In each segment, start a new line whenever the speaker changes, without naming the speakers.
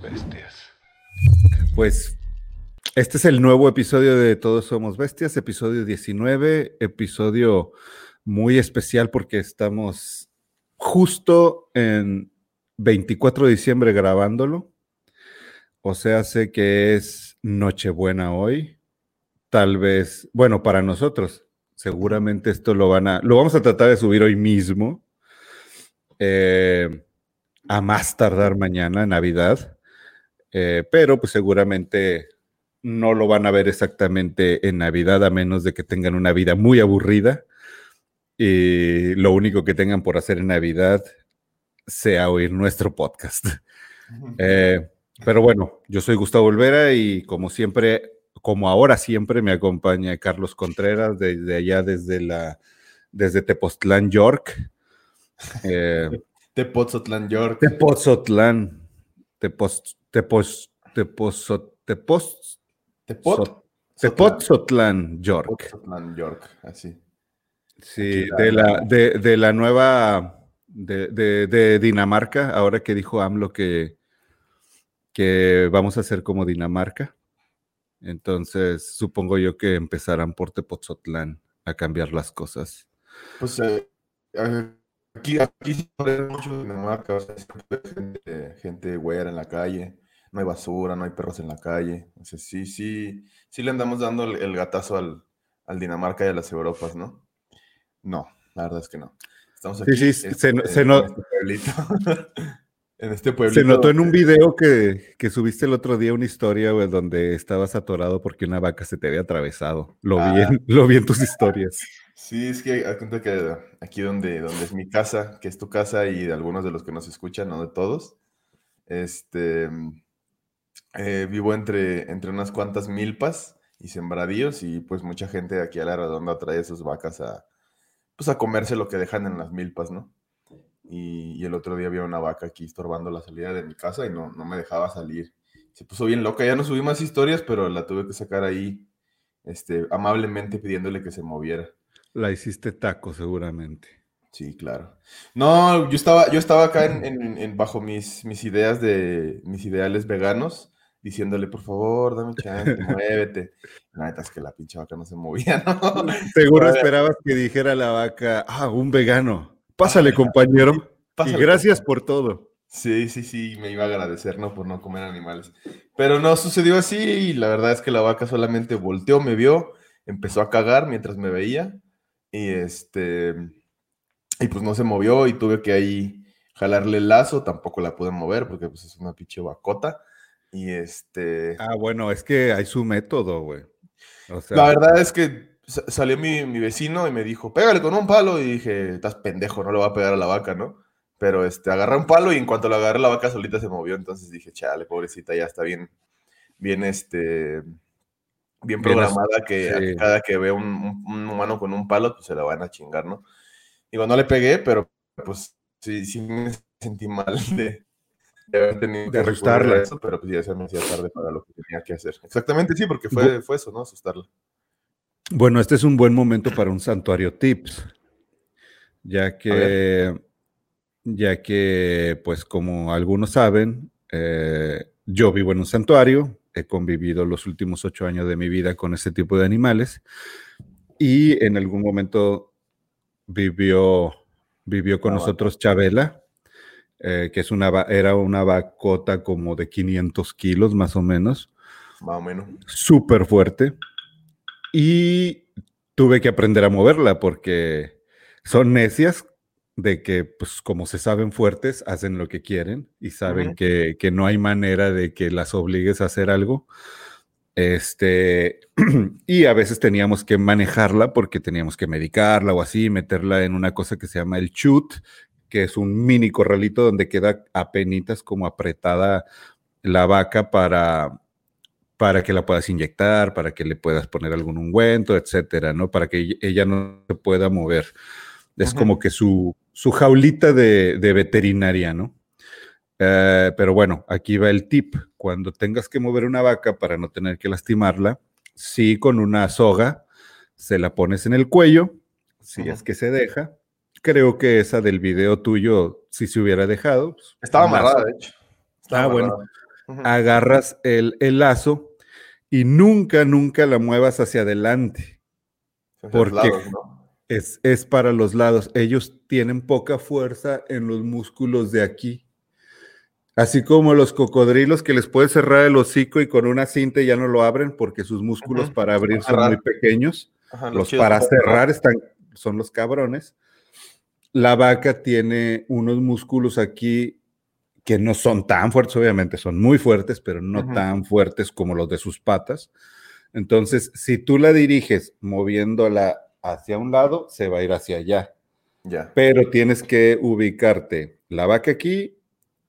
bestias.
Pues este es el nuevo episodio de Todos Somos Bestias, episodio 19, episodio muy especial porque estamos justo en 24 de diciembre grabándolo. O sea, sé que es Nochebuena hoy. Tal vez, bueno, para nosotros, seguramente esto lo van a, lo vamos a tratar de subir hoy mismo. Eh, a más tardar mañana, Navidad. Eh, pero pues seguramente no lo van a ver exactamente en Navidad a menos de que tengan una vida muy aburrida y lo único que tengan por hacer en Navidad sea oír nuestro podcast. Eh, pero bueno, yo soy Gustavo Olvera y como siempre, como ahora siempre, me acompaña Carlos Contreras desde allá, desde la, desde Tepoztlán, York.
Eh, Tepoztlán, York.
Tepoztlán. Tepos, tepos, tepos, tepos,
Tepot.
Tepoztlán, York.
York, así.
Sí, de la, de, de la nueva, de, de, de, Dinamarca, ahora que dijo AMLO que, que vamos a hacer como Dinamarca. Entonces, supongo yo que empezarán por Tepoztlán a cambiar las cosas.
Pues eh, aquí, aquí sí mucho Dinamarca, o sea, gente, gente güera en la calle, no hay basura, no hay perros en la calle. O sea, sí, sí, sí le andamos dando el, el gatazo al, al Dinamarca y a las Europas, ¿no? No, la verdad es que no. Estamos aquí
Sí, sí,
en,
se,
en-
se
en
no-
este pueblito. en este pueblito.
se notó en un video que, que subiste el otro día una historia, güey, donde estabas atorado porque una vaca se te había atravesado. Lo, vi,
Ah.
en, lo vi en tus historias.
Sí, es que cuenta que aquí donde, donde es mi casa, que es tu casa y de algunos de los que nos escuchan, no de todos, este, eh, vivo entre, entre unas cuantas milpas y sembradíos y pues mucha gente aquí a la redonda trae sus vacas a, pues a comerse lo que dejan en las milpas, ¿no? Y, y el otro día había una vaca aquí estorbando la salida de mi casa y no, no me dejaba salir. Se puso bien loca, ya no subí más historias, pero la tuve que sacar ahí, este, amablemente pidiéndole que se moviera.
La hiciste taco, seguramente.
Sí, claro. No, yo estaba, yo estaba acá en, en- en- bajo mis, mis ideas de mis ideales veganos, diciéndole, por favor, dame chance, muévete. La neta es que la pinche vaca no se movía, ¿no?
Seguro
Todavía-
esperabas que dijera la vaca, ah, un vegano. Pásale, compañero.
Pásale,
y gracias por todo.
Sí, sí, sí, me iba a agradecer, ¿no? Por no comer animales. Pero no sucedió así y la verdad es que la vaca solamente volteó, me vio, empezó a cagar mientras me veía y este, y pues no se movió y tuve que ahí jalarle el lazo, tampoco la pude mover porque pues es una pinche vacota y este,
Ah, bueno, es que hay su método, güey. O sea,
la verdad es que sa- salió mi, mi vecino y me dijo, pégale con un palo y dije, estás pendejo, no le va a pegar a la vaca, ¿no? Pero este, agarré un palo y en cuanto lo agarré la vaca solita se movió, entonces dije, chale, pobrecita, ya está bien, bien, este, bien
Bien
programada que
sí.
cada que ve un, un- un humano con un palo, pues se la van a chingar, ¿no? Digo, no le pegué, pero pues sí, sí me sentí mal de, de haber tenido
De
que a
asustarla.
eso, pero pues ya se me hacía tarde para lo que tenía que hacer. Exactamente, sí, porque fue, fue eso, ¿no? Asustarla.
Bueno, este es un buen momento para un santuario tips, ya que, ya que, pues como algunos saben, eh, yo vivo en un santuario, he convivido los últimos ocho años de mi vida con ese tipo de animales y en algún momento vivió, vivió con nosotros Chabela, eh, que es una, era una vacota como de 500 kilos más o menos
Más o menos.
súper fuerte y tuve que aprender a moverla porque son necias de que, pues como se saben fuertes, hacen lo que quieren y saben que, que no hay manera de que las obligues a hacer algo. Este, y a veces teníamos que manejarla porque teníamos que medicarla o así, meterla en una cosa que se llama el chut, que es un mini corralito donde queda apenitas como apretada la vaca para, para que la puedas inyectar, para que le puedas poner algún ungüento, etcétera, ¿no? Para que ella- no se pueda mover. Es como que su, su jaulita de, de veterinaria, ¿no? Eh, pero bueno, aquí va el tip. Cuando tengas que mover una vaca para no tener que lastimarla, sí con una soga, se la pones en el cuello, si es que se deja. Creo que esa del video tuyo, si se hubiera dejado. pues,
Estaba amarrada, de hecho. Estaba
Ah, bueno. agarras el, lazo y nunca, nunca la muevas hacia adelante. porque es, es para los lados. Ellos tienen poca fuerza en los músculos de aquí. Así como los cocodrilos que les puede cerrar el hocico y con una cinta ya no lo abren porque sus músculos para abrir son muy pequeños. los para cerrar están, son los cabrones. La vaca tiene unos músculos aquí que no son tan fuertes, obviamente son muy fuertes, pero no tan fuertes como los de sus patas. Entonces, si tú la diriges moviéndola hacia un lado, se va a ir hacia allá. Ya. Pero tienes que ubicarte la vaca aquí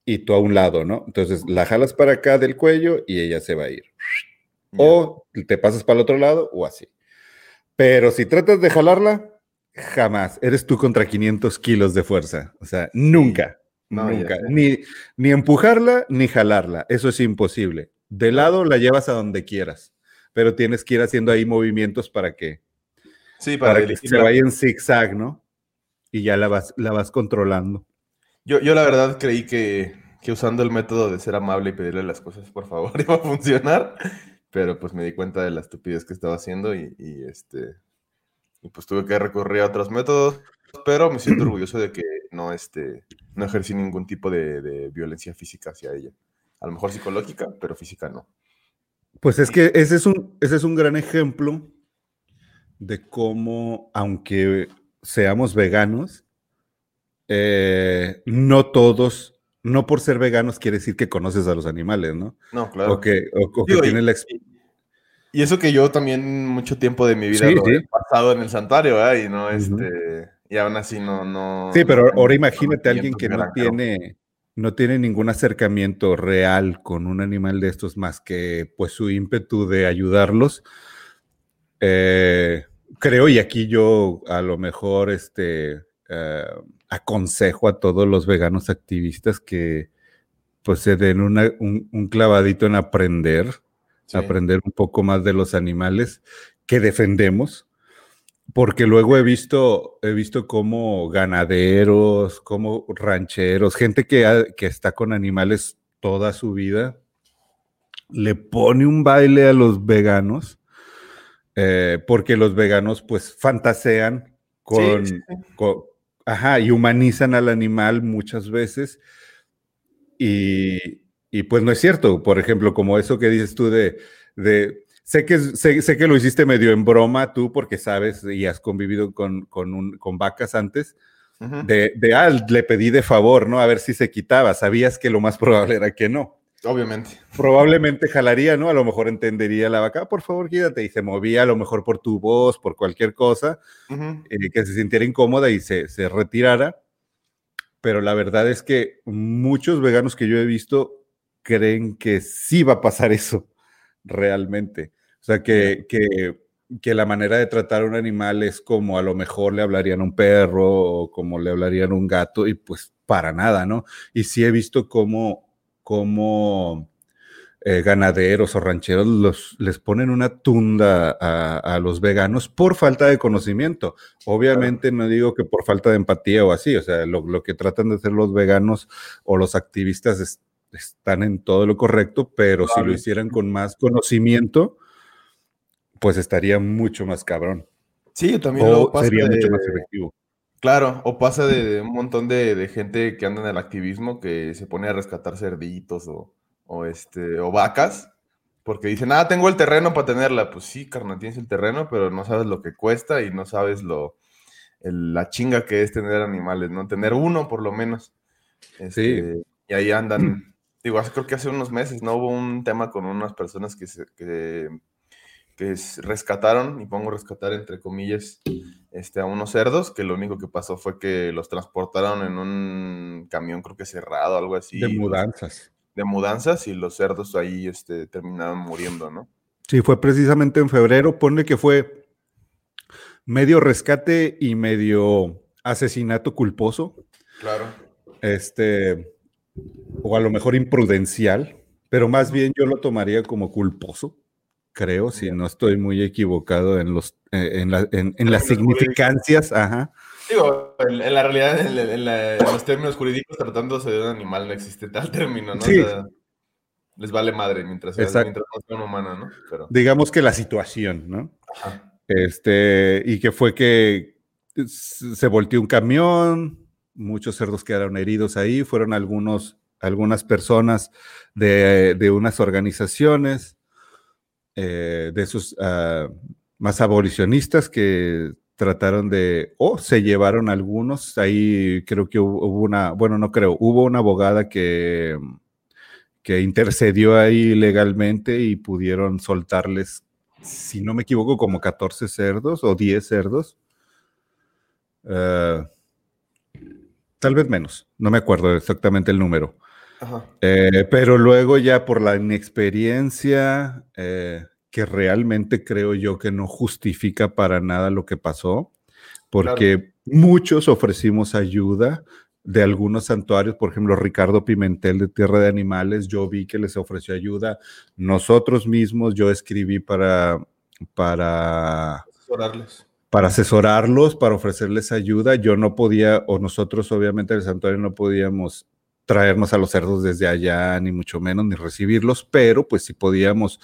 y tú a un lado, ¿no? Entonces la jalas para acá del cuello y ella se va a ir. O te pasas para el otro lado o así. Pero si tratas de jalarla, jamás. Eres tú contra 500 kilos de fuerza. O sea, nunca, nunca. Ni, ni empujarla ni jalarla. Eso es imposible. De lado la llevas a donde quieras, pero tienes que ir haciendo ahí movimientos para que,
sí, para,
que se vaya en zigzag, ¿no? Y ya la vas, la vas controlando.
Yo, yo la verdad creí que, usando el método de ser amable y pedirle las cosas por favor iba a funcionar, pero pues me di cuenta de la estupidez que estaba haciendo y, este y pues tuve que recurrir a otros métodos, pero me siento orgulloso de que no, este, no ejercí ningún tipo de, de violencia física hacia ella. A lo mejor psicológica, pero física no.
Pues es que ese es un, ese es un gran ejemplo de cómo, aunque seamos veganos, eh, no todos, no por ser veganos quiere decir que conoces a los animales, ¿no?
No, claro.
O que, o, tiene la
y, eso que yo también mucho tiempo de mi vida lo he pasado en el santuario, ¿eh? Y no, este, y aún así no, no.
Sí, pero ahora imagínate a alguien que no tiene, no tiene ningún acercamiento real con un animal de estos más que pues su ímpetu de ayudarlos. Eh, creo, y aquí yo a lo mejor este, eh, aconsejo a todos los veganos activistas que pues se den un, clavadito en aprender, aprender un poco más de los animales que defendemos, porque luego he visto, he visto como ganaderos, como rancheros, gente que, que está con animales toda su vida, le pone un baile a los veganos, eh, porque los veganos pues fantasean con, Ajá, y humanizan al animal muchas veces. Y, pues no es cierto. Por ejemplo, como eso que dices tú de, de sé, que, sé, que lo hiciste medio en broma tú porque sabes y has convivido con, con, vacas antes. de, de, ah, le pedí de favor, ¿no? A ver si se quitaba. Sabías que lo más probable era que no.
Obviamente.
Probablemente jalaría, ¿no? A lo mejor entendería la vaca, ah, por favor, quédate, y se movía a lo mejor por tu voz, por cualquier cosa, eh, que se sintiera incómoda y se, se retirara. Pero la verdad es que muchos veganos que yo he visto creen que sí va a pasar eso realmente. O sea, que, que, que, la manera de tratar a un animal es como a lo mejor le hablarían a un perro o como le hablarían a un gato y pues para nada, ¿no? Y sí he visto cómo como eh, ganaderos o rancheros los, les ponen una tunda a, los veganos por falta de conocimiento. Obviamente no digo que por falta de empatía o así, o sea, lo, que tratan de hacer los veganos o los activistas están en todo lo correcto, pero si lo hicieran con más conocimiento, pues estaría mucho más cabrón.
Sí, también
lo sería mucho más efectivo.
Claro, o pasa de, un montón de, gente que anda en el activismo que se pone a rescatar cerditos o, este, o vacas, porque dicen, ah, tengo el terreno para tenerla. Pues sí, carnal, tienes el terreno, pero no sabes lo que cuesta y no sabes lo, la chinga que es tener animales, ¿no? Tener uno por lo menos. sí. Este, y ahí andan, digo, creo que hace unos meses, ¿no? Hubo un tema con unas personas que, se, que que rescataron, y pongo rescatar entre comillas, este, a unos cerdos, que lo único que pasó fue que los transportaron en un camión, creo que cerrado, algo así.
De mudanzas.
De mudanzas, y los cerdos ahí este, terminaron muriendo, ¿no?
Sí, fue precisamente en febrero, pone que fue medio rescate y medio asesinato culposo.
Claro.
Este, o a lo mejor imprudencial, pero más bien yo lo tomaría como culposo creo, si no estoy muy equivocado en, los, eh, en, las significancias. Ajá.
Digo, en, la realidad, en, los términos jurídicos, tratándose de un animal, no existe tal término, ¿no?
Sí.
les vale madre mientras, sea, mientras no sea una humana, ¿no?
Pero... Digamos que la situación, ¿no? Este, y que fue que se volteó un camión, muchos cerdos quedaron heridos ahí, fueron algunos, algunas personas de, de unas organizaciones, eh, de esos ah, más abolicionistas que trataron de, o se llevaron algunos, ahí creo que hubo, una, bueno, no creo, hubo una abogada que, que intercedió ahí legalmente y pudieron soltarles, si no me equivoco, como 14 cerdos o 10 cerdos. Eh, tal vez menos, no me acuerdo exactamente el número. Eh, pero luego ya por la inexperiencia, eh, que realmente creo yo que no justifica para nada lo que pasó, porque muchos ofrecimos ayuda de algunos santuarios, por ejemplo, Ricardo Pimentel de Tierra de Animales, yo vi que les ofreció ayuda. Nosotros mismos, yo escribí para, para
asesorarles.
Para asesorarlos, para ofrecerles ayuda. Yo no podía, o nosotros obviamente el santuario no podíamos traernos a los cerdos desde allá, ni mucho menos, ni recibirlos, pero pues sí podíamos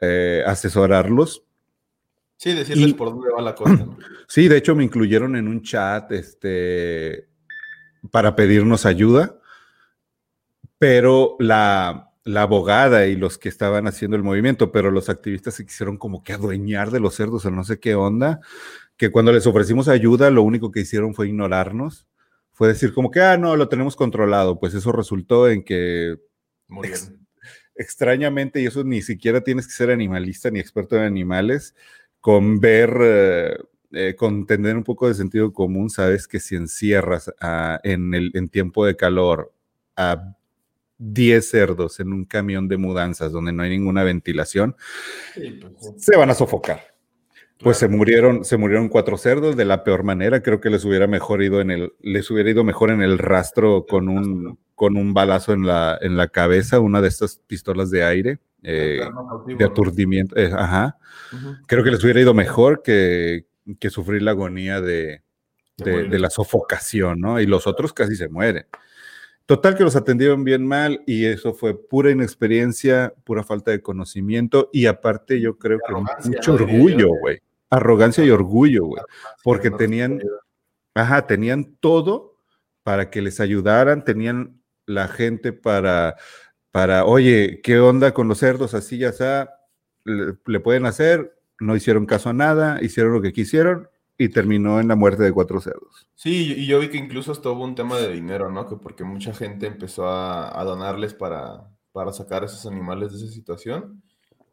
eh, asesorarlos.
Sí, decirles por dónde va la cosa.
Sí, de hecho me incluyeron en un chat este, para pedirnos ayuda, pero la, la abogada y los que estaban haciendo el movimiento, pero los activistas se quisieron como que adueñar de los cerdos o no sé qué onda, que cuando les ofrecimos ayuda, lo único que hicieron fue ignorarnos, fue decir como que, ah, no, lo tenemos controlado, pues eso resultó en que extrañamente, y eso ni siquiera tienes que ser animalista ni experto en animales, con ver, eh, eh, con tener un poco de sentido común, sabes que si encierras en, el, en tiempo de calor a 10 cerdos en un camión de mudanzas donde no hay ninguna ventilación, pues se van a sofocar. Pues se murieron, se murieron cuatro cerdos de la peor manera. Creo que les hubiera mejor ido en el, les hubiera ido mejor en el rastro con un, con un balazo en la, en la cabeza, una de estas pistolas de aire eh, de aturdimiento. Eh, ajá. Creo que les hubiera ido mejor que, que sufrir la agonía de, de, la sofocación, ¿no? Y los otros casi se mueren. Total que los atendieron bien mal y eso fue pura inexperiencia, pura falta de conocimiento y aparte yo creo que mucho orgullo, güey. Arrogancia y orgullo, güey. Porque tenían, ajá, tenían todo para que les ayudaran, tenían la gente para, para, oye, ¿qué onda con los cerdos? Así ya está, le, pueden hacer, no hicieron caso a nada, hicieron lo que quisieron y terminó en la muerte de cuatro cerdos.
Sí, y yo vi que incluso estuvo hubo un tema de dinero, ¿no? Que porque mucha gente empezó a, donarles para, para sacar a esos animales de esa situación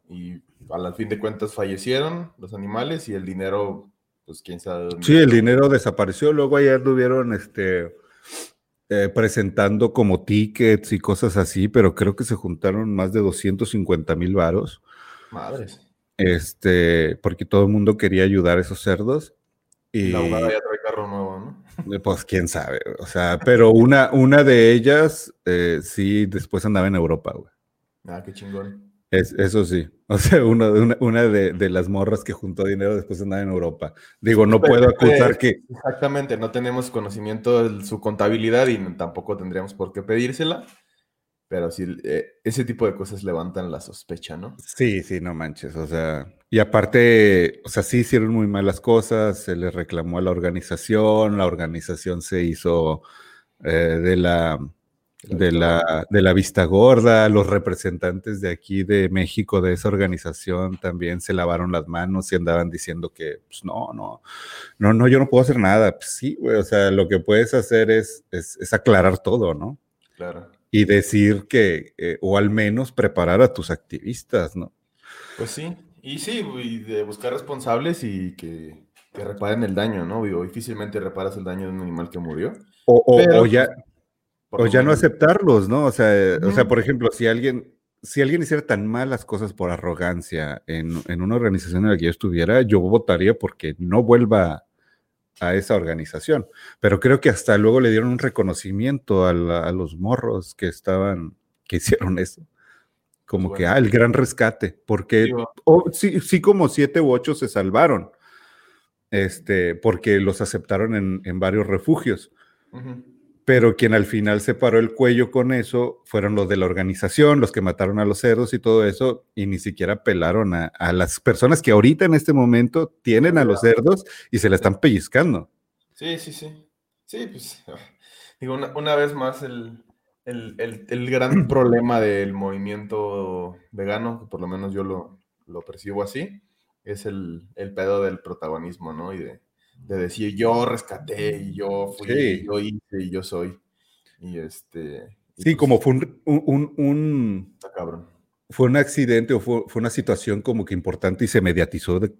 y al fin de cuentas fallecieron los animales y el dinero, pues quién sabe.
sí, el dinero desapareció. Luego ayer tuvieron este, eh, presentando como tickets y cosas así, pero creo que se juntaron más de 250 mil varos.
Madres.
Este, porque todo el mundo quería ayudar a esos cerdos. Y
la ya trae carro nuevo, ¿no?
Eh, pues quién sabe, o sea, pero una, una de ellas eh, sí después andaba en Europa, güey.
Ah, qué chingón
eso sí, o sea, una, una, de, las morras que juntó dinero después de andar en Europa. Digo, no puedo acusar que...
Exactamente, no tenemos conocimiento de su contabilidad y tampoco tendríamos por qué pedírsela, pero sí, eh, ese tipo de cosas levantan la sospecha, ¿no?
Sí, sí, no manches, o sea, y aparte, o sea, sí hicieron muy malas cosas, se les reclamó a la organización, la organización se hizo eh, de la de la, de la vista gorda, los representantes de aquí de México, de esa organización, también se lavaron las manos y andaban diciendo que, pues no, no, no, no, yo no puedo hacer nada. Pues, sí, güey, o sea, lo que puedes hacer es, es, aclarar todo, ¿no?
Claro.
Y decir que, eh, o al menos preparar a tus activistas, ¿no?
Pues sí, y sí, y de buscar responsables y que, que reparen el daño, ¿no? difícilmente reparas el daño de un animal que murió.
O, o, o ya, o ya no aceptarlos, ¿no? O sea, o sea, por ejemplo, si alguien, si alguien hiciera tan malas cosas por arrogancia en, una organización en la que yo estuviera, yo votaría porque no vuelva a esa organización. Pero creo que hasta luego le dieron un reconocimiento a, los morros que estaban, que hicieron eso. Como que, ah, el gran rescate, porque sí, sí, como siete u ocho se salvaron, este, porque los aceptaron en, varios refugios pero quien al final se paró el cuello con eso fueron los de la organización, los que mataron a los cerdos y todo eso, y ni siquiera pelaron a, las personas que ahorita en este momento tienen a los cerdos y se le están pellizcando.
Sí, sí, sí. Sí, pues digo, una, vez más el, gran problema del movimiento vegano, que por lo menos yo lo, lo percibo así, es el, pedo del protagonismo, ¿no? Y de, de decir yo rescaté y yo fui, y yo hice y yo soy. Y este.
sí, pues como fue un, un, un,
cabrón.
Fue un accidente o fue, fue, una situación como que importante y se mediatizó de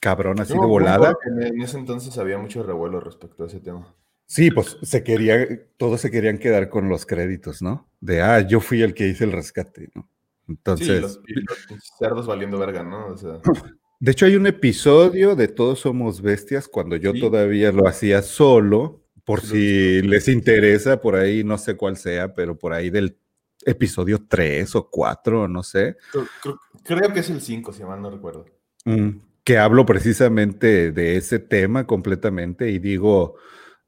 cabrón así de volada.
En ese entonces había mucho revuelo respecto a ese tema.
Sí, pues se quería, todos se querían quedar con los créditos, ¿no? De, ah, yo fui el que hice el rescate, ¿no? Entonces.
Sí, los, cerdos valiendo verga, ¿no? O sea.
De hecho, hay un episodio de Todos Somos Bestias cuando yo todavía lo hacía solo, por si les interesa, por ahí no sé cuál sea, pero por ahí del episodio 3 o 4, no sé.
Creo, que es el 5, si mal no recuerdo.
Mm, que hablo precisamente de ese tema completamente y digo,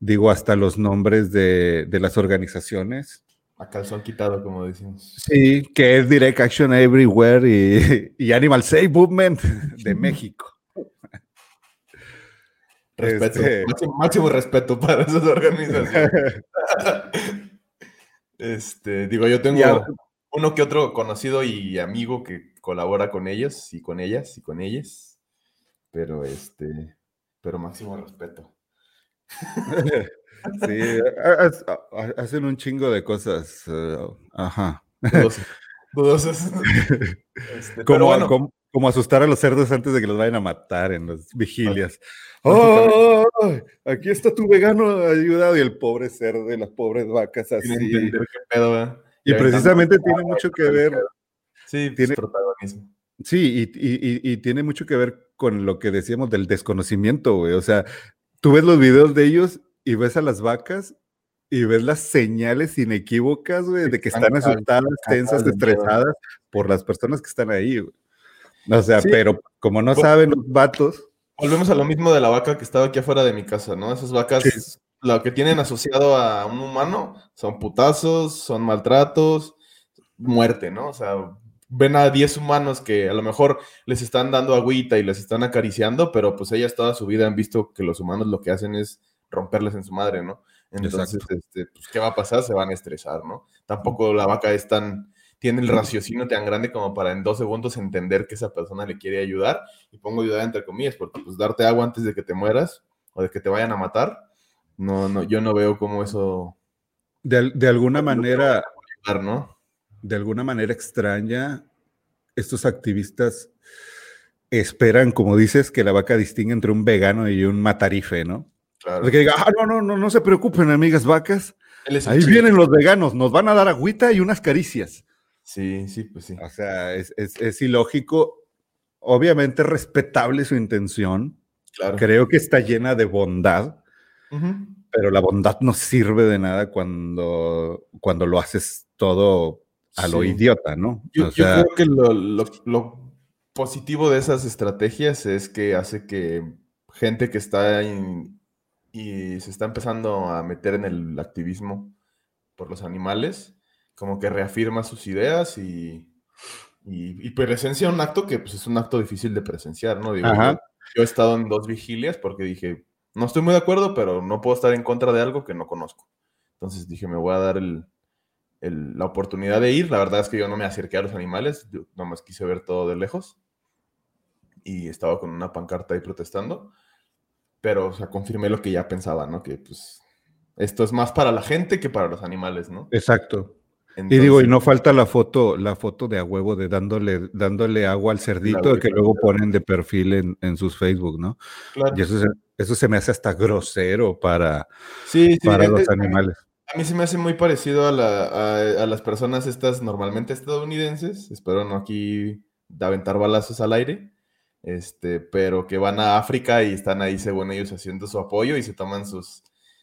digo hasta los nombres de, de las organizaciones
a calzón quitado, como decimos.
Sí, que es Direct Action Everywhere y, Animal Safe Movement de México.
Respeto, este máximo, respeto para esas organizaciones. este, digo, yo tengo uno que otro conocido y amigo que colabora con ellos y con ellas y con ellas, pero este, pero máximo respeto.
Sí, hacen un chingo de cosas. Eh, ajá.
Dudosas.
Este, como, como, asustar a los cerdos antes de que los vayan a matar en las vigilias. ¡Oh! Aquí está tu vegano ayudado y el pobre cerdo y las pobres vacas así. y precisamente tiene mucho que ver.
Sí, pues, tiene protagonismo.
Sí, y, y, tiene mucho que ver con lo que decíamos del desconocimiento, güey. O sea, tú ves los videos de ellos y ves a las vacas y ves las señales inequívocas, güey, de que están asustadas, tensas, estresadas por las personas que están ahí, güey. O sea, pero como no saben los vatos.
Volvemos a lo mismo de la vaca que estaba aquí afuera de mi casa, ¿no? Esas vacas, lo que tienen asociado a un humano son putazos, son maltratos, muerte, ¿no? O sea, ven a 10 humanos que a lo mejor les están dando agüita y les están acariciando, pero pues ellas toda su vida han visto que los humanos lo que hacen es romperles en su madre, ¿no? Entonces, este, pues, ¿qué va a pasar? Se van a estresar, ¿no? Tampoco la vaca es tan, tiene el raciocinio tan grande como para en dos segundos entender que esa persona le quiere ayudar, y pongo ayudar entre comillas, porque pues darte agua antes de que te mueras o de que te vayan a matar, no, no, yo no veo cómo eso...
De, alguna manera... ¿no? De alguna manera extraña, estos activistas esperan, como dices, que la vaca distinga entre un vegano y un matarife, ¿no? Que diga, ah, no, no, no, no se preocupen, amigas vacas. Ahí vienen los veganos, nos van a dar agüita y unas caricias.
Sí, sí, pues sí.
O sea, es, es, ilógico. Obviamente respetable su intención. Claro. Creo que está llena de bondad, pero la bondad no sirve de nada cuando, cuando lo haces todo a lo idiota, ¿no?
Yo, creo que lo, lo, lo, positivo de esas estrategias es que hace que gente que está en, y se está empezando a meter en el activismo por los animales, como que reafirma sus ideas y, y, presencia un acto que pues, es un acto difícil de presenciar, ¿no? Digo, yo, he estado en dos vigilias porque dije, no estoy muy de acuerdo, pero no puedo estar en contra de algo que no conozco. Entonces dije, me voy a dar el, la oportunidad de ir. La verdad es que yo no me acerqué a los animales, yo nomás quise ver todo de lejos. Y estaba con una pancarta ahí protestando pero, o sea, confirmé lo que ya pensaba, ¿no? Que pues esto es más para la gente que para los animales, ¿no?
Exacto. y digo, y no falta la foto, la foto de a huevo de dándole, dándole agua al cerdito que luego ponen de perfil en, sus Facebook, ¿no? Claro. Y eso se, eso se me hace hasta grosero para, para los animales.
A mí se me hace muy parecido a, la, a, las personas estas normalmente estadounidenses, espero no aquí de aventar balazos al aire, este, pero que van a África y están ahí, según ellos, haciendo su apoyo y se toman sus,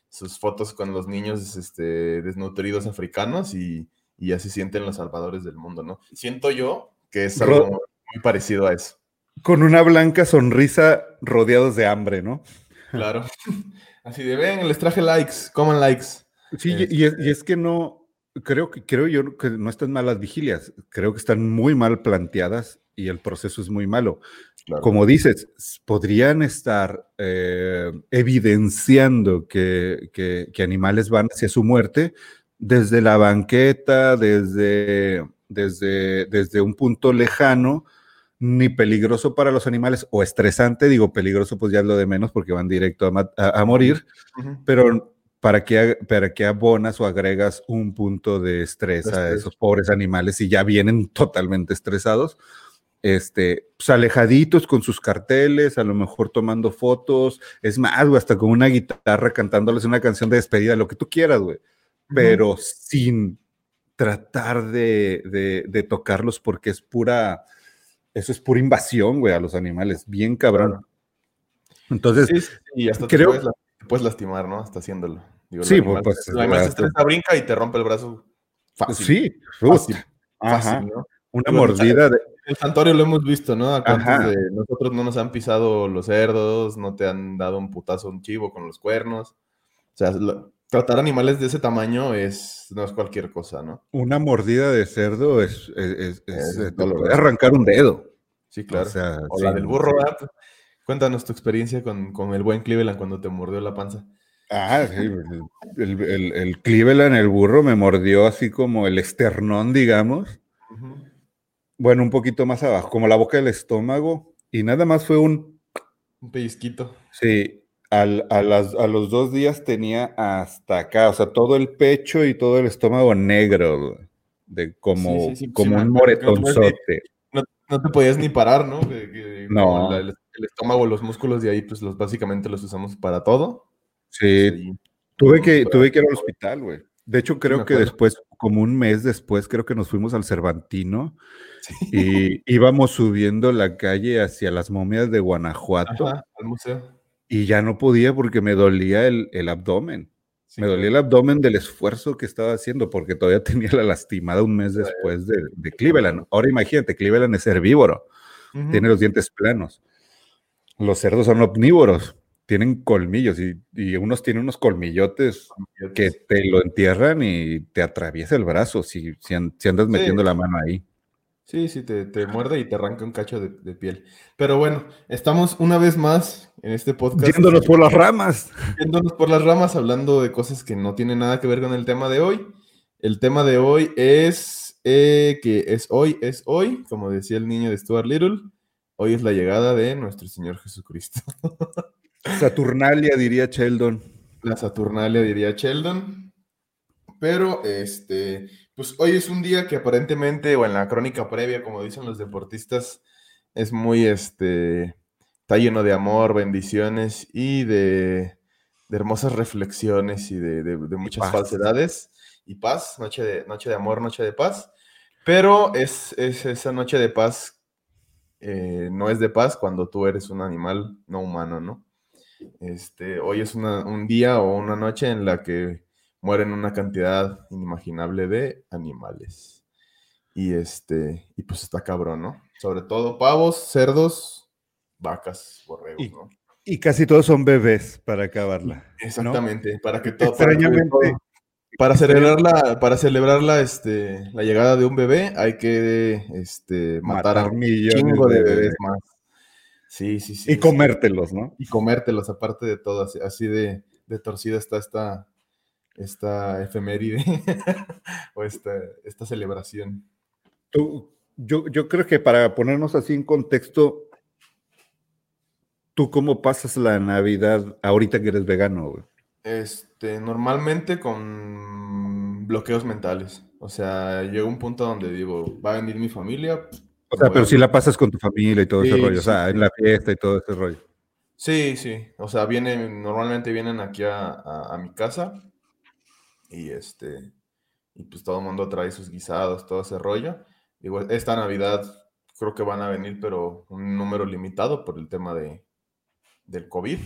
sus fotos con los niños este, desnutridos africanos y, y ya se sienten los salvadores del mundo, ¿no? Siento yo que es algo muy parecido a eso.
Con una blanca sonrisa rodeados de hambre, ¿no?
Claro. Así de, ven, les traje likes, coman likes.
Sí, y, es, y, es, que no, creo que creo yo que no están malas vigilias, creo que están muy mal planteadas y el proceso es muy malo. Como dices, podrían estar eh, evidenciando que, que, animales van hacia su muerte desde la banqueta, desde, desde, desde un punto lejano, ni peligroso para los animales o estresante, digo peligroso pues ya es lo de menos porque van directo a, a, morir, pero para que, para que abonas o agregas un punto de estrés a esos pobres animales y ya vienen totalmente estresados este, pues alejaditos con sus carteles, a lo mejor tomando fotos, es más, güey, hasta con una guitarra cantándoles una canción de despedida, lo que tú quieras, güey, pero sin tratar de, de, tocarlos porque es pura, eso es pura invasión, güey, a los animales, bien cabrón. Entonces,
y hasta creo... te, puedes, lastimar, ¿no? Hasta haciéndolo.
sí, pues, pues
además estresa, brinca y te rompe el brazo fácil.
Sí, fácil, Ajá. Una mordida de
el santuario lo hemos visto, ¿no? Acá de nosotros no nos han pisado los cerdos, no te han dado un putazo un chivo con los cuernos. O sea, tratar animales de ese tamaño es, no es cualquier cosa, ¿no?
Una mordida de cerdo es, es, arrancar un dedo.
Sí, claro. O, la del burro, Cuéntanos tu experiencia con, el buen Cleveland cuando te mordió la panza.
Ah, sí, el, el, Cleveland, el burro, me mordió así como el esternón, digamos. Bueno, un poquito más abajo, como la boca del estómago, y nada más fue un...
Un pellizquito.
Sí, al, a, las, a, los dos días tenía hasta acá, o sea, todo el pecho y todo el estómago negro, de como, como un moretonzote.
No, no, te podías ni parar, ¿no?
no.
el, estómago, los músculos de ahí, pues los, básicamente los usamos para todo.
Sí, tuve, que, tuve que ir al hospital, güey. De hecho, creo que después, como un mes después, creo que nos fuimos al Cervantino y íbamos subiendo la calle hacia las momias de Guanajuato.
al museo.
Y ya no podía porque me dolía el, abdomen. me dolía el abdomen del esfuerzo que estaba haciendo porque todavía tenía la lastimada un mes después de, de Cleveland. Ahora imagínate, Cleveland es herbívoro, tiene los dientes planos. Los cerdos son omnívoros, tienen colmillos y, unos tienen unos colmillotes, que te lo entierran y te atraviesa el brazo si, si, andas metiendo la mano ahí.
Sí, sí, te, te, muerde y te arranca un cacho de, piel. Pero bueno, estamos una vez más en este podcast.
Yéndonos por las ramas.
Yéndonos por las ramas, hablando de cosas que no tienen nada que ver con el tema de hoy. El tema de hoy es eh, que es hoy, es hoy, como decía el niño de Stuart Little, hoy es la llegada de nuestro Señor Jesucristo.
Saturnalia, diría Sheldon.
La Saturnalia, diría Sheldon. Pero, este, pues hoy es un día que aparentemente, o en la crónica previa, como dicen los deportistas, es muy, este, está lleno de amor, bendiciones y de, hermosas reflexiones y de, muchas falsedades y paz, noche de, noche de amor, noche de paz. Pero es, esa noche de paz, eh, no es de paz cuando tú eres un animal no humano, ¿no? Este, hoy es un día o una noche en la que mueren una cantidad inimaginable de animales. Y este, y pues está cabrón, ¿no? Sobre todo pavos, cerdos, vacas, borregos, ¿no?
Y casi todos son bebés para acabarla.
Exactamente, para que todo. Extrañamente. Para, celebrarla, para celebrarla, este, la llegada de un bebé, hay que este, matar, a un chingo de bebés más. Sí, sí, sí.
Y comértelos, ¿no?
Y comértelos, aparte de todo, así, de, de torcida está esta, esta efeméride o esta, esta celebración.
yo, yo creo que para ponernos así en contexto, ¿tú cómo pasas la Navidad ahorita que eres vegano?
Este, normalmente con bloqueos mentales. O sea, llega un punto donde digo, va a venir mi familia.
O sea, pero si la pasas con tu familia y todo ese rollo, o sea, en la fiesta y todo ese rollo.
Sí, sí. O sea, vienen, normalmente vienen aquí a, a mi casa y este, y pues todo el mundo trae sus guisados, todo ese rollo. Digo, esta Navidad creo que van a venir, pero un número limitado por el tema de, del COVID.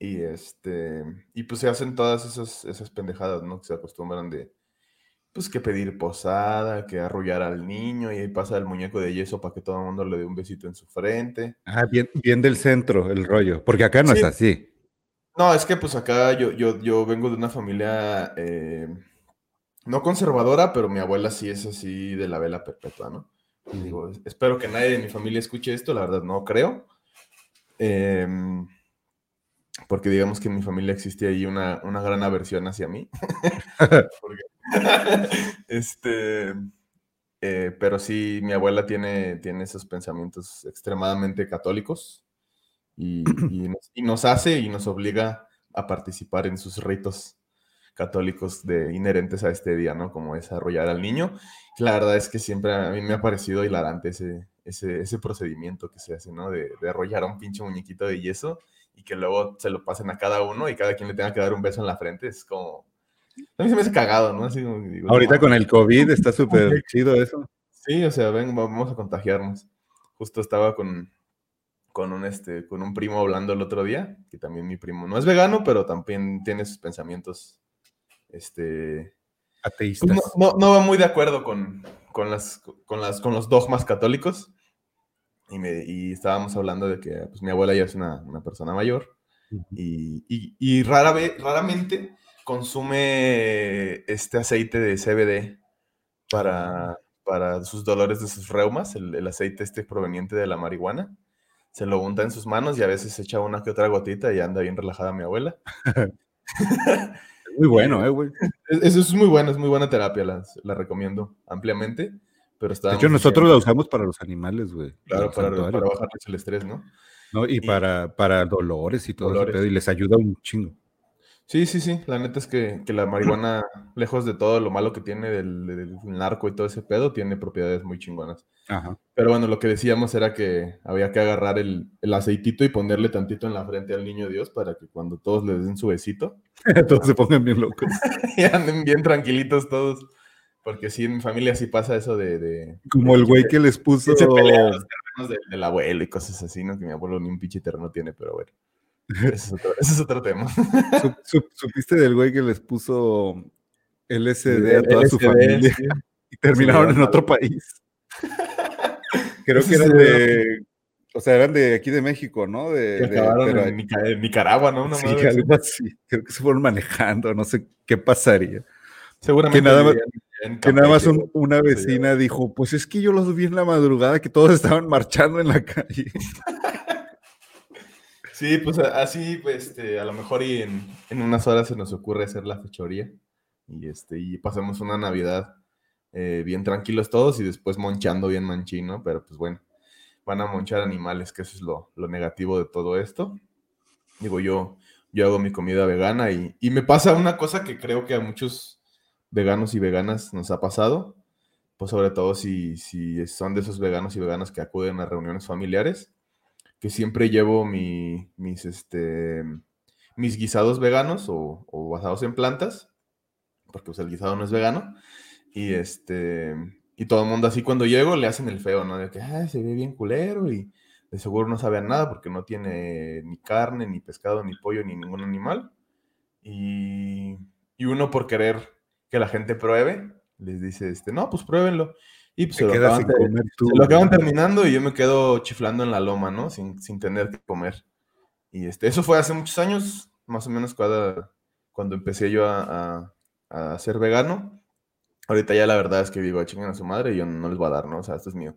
Y este, y pues se hacen todas esas, esas pendejadas, ¿no? Que se acostumbran de, pues que pedir posada, que arrullar al niño y ahí pasa el muñeco de yeso para que todo el mundo le dé un besito en su frente.
Ah, bien, bien del centro el rollo, porque acá no es así.
No, es que pues acá yo, yo, yo vengo de una familia eh, no conservadora, pero mi abuela sí es así de la vela perpetua, ¿no? Digo, espero que nadie de mi familia escuche esto, la verdad no creo. Em, porque digamos que en mi familia existe ahí una, una gran aversión hacia mí. este, eh, pero sí, mi abuela tiene, tiene esos pensamientos extremadamente católicos y, nos, hace y nos obliga a participar en sus ritos católicos de, inherentes a este día, ¿no? Como desarrollar al niño. La verdad es que siempre a mí me ha parecido hilarante ese, ese, procedimiento que se hace, ¿no? De, de arrollar a un pinche muñequito de yeso y que luego se lo pasen a cada uno y cada quien le tenga que dar un beso en la frente. Es como... A mí se me hace cagado, ¿no? Así
Ahorita con el COVID está súper chido eso.
Sí, o sea, ven, vamos a contagiarnos. Justo estaba con, con un, este, con un primo hablando el otro día, que también mi primo no es vegano, pero también tiene sus pensamientos este,
ateístas.
Pues no, no, va muy de acuerdo con, con, las, con, las, con los dogmas católicos. Y, me, y estábamos hablando de que pues, mi abuela ya es una, una persona mayor y, y, y, rara vez, raramente consume este aceite de CBD para, para sus dolores de sus reumas, el, el, aceite este proveniente de la marihuana. Se lo unta en sus manos y a veces echa una que otra gotita y anda bien relajada mi abuela.
muy bueno, eh, güey.
Eso es muy bueno, es muy buena terapia, la, la recomiendo ampliamente. Pero
de hecho, nosotros la usamos para los animales, güey.
Claro, para, para, bajarles el estrés, ¿no?
No, y, para, para dolores y todo eso, y les ayuda un chingo.
Sí, sí, sí. La neta es que, que la marihuana, lejos de todo lo malo que tiene del, del, narco y todo ese pedo, tiene propiedades muy chingonas. Ajá. Pero bueno, lo que decíamos era que había que agarrar el, el, aceitito y ponerle tantito en la frente al niño Dios para que cuando todos le den su besito,
todos se pongan bien locos.
y anden bien tranquilitos todos. Porque sí, en mi familia sí pasa eso de.
Como el güey que les puso.
Se los terrenos del, abuelo y cosas así, ¿no? Que mi abuelo ni un pinche terreno tiene, pero bueno. Ese es otro, tema.
¿Supiste del güey que les puso LSD a toda su familia y terminaron en otro país? Creo que eran de. O sea, eran de aquí de México, ¿no? De,
acabaron en, Nicaragua, ¿no?
sí, algo así. Creo que se fueron manejando, no sé qué pasaría.
Seguramente.
Que nada más, que nada más una vecina dijo, pues es que yo los vi en la madrugada que todos estaban marchando en la calle.
Sí, pues así, pues, este, a lo mejor y en, unas horas se nos ocurre hacer la fechoría y, este, y pasamos una Navidad eh, bien tranquilos todos y después monchando bien manchino, pero pues bueno, van a monchar animales, que eso es lo, negativo de todo esto. Digo, yo, yo hago mi comida vegana y, y me pasa una cosa que creo que a muchos veganos y veganas nos ha pasado, pues sobre todo si, si son de esos veganos y veganas que acuden a reuniones familiares, que siempre llevo mi, mis, este, mis guisados veganos o, basados en plantas, porque pues, el guisado no es vegano, y este y todo el mundo así cuando llego le hacen el feo, ¿no? De que se ve bien culero y de seguro no sabe nada porque no tiene ni carne, ni pescado, ni pollo, ni ningún animal. Y, y uno por querer que la gente pruebe, les dice, este, no, pues pruébenlo. Y pues se lo, acaban, terminando y yo me quedo chiflando en la loma, ¿no? Sin, sin tener que comer. Y este, eso fue hace muchos años, más o menos cuando, cuando empecé yo a, a, ser vegano. Ahorita ya la verdad es que digo, chingan a su madre y yo no les voy a dar, ¿no? O sea, esto es mío.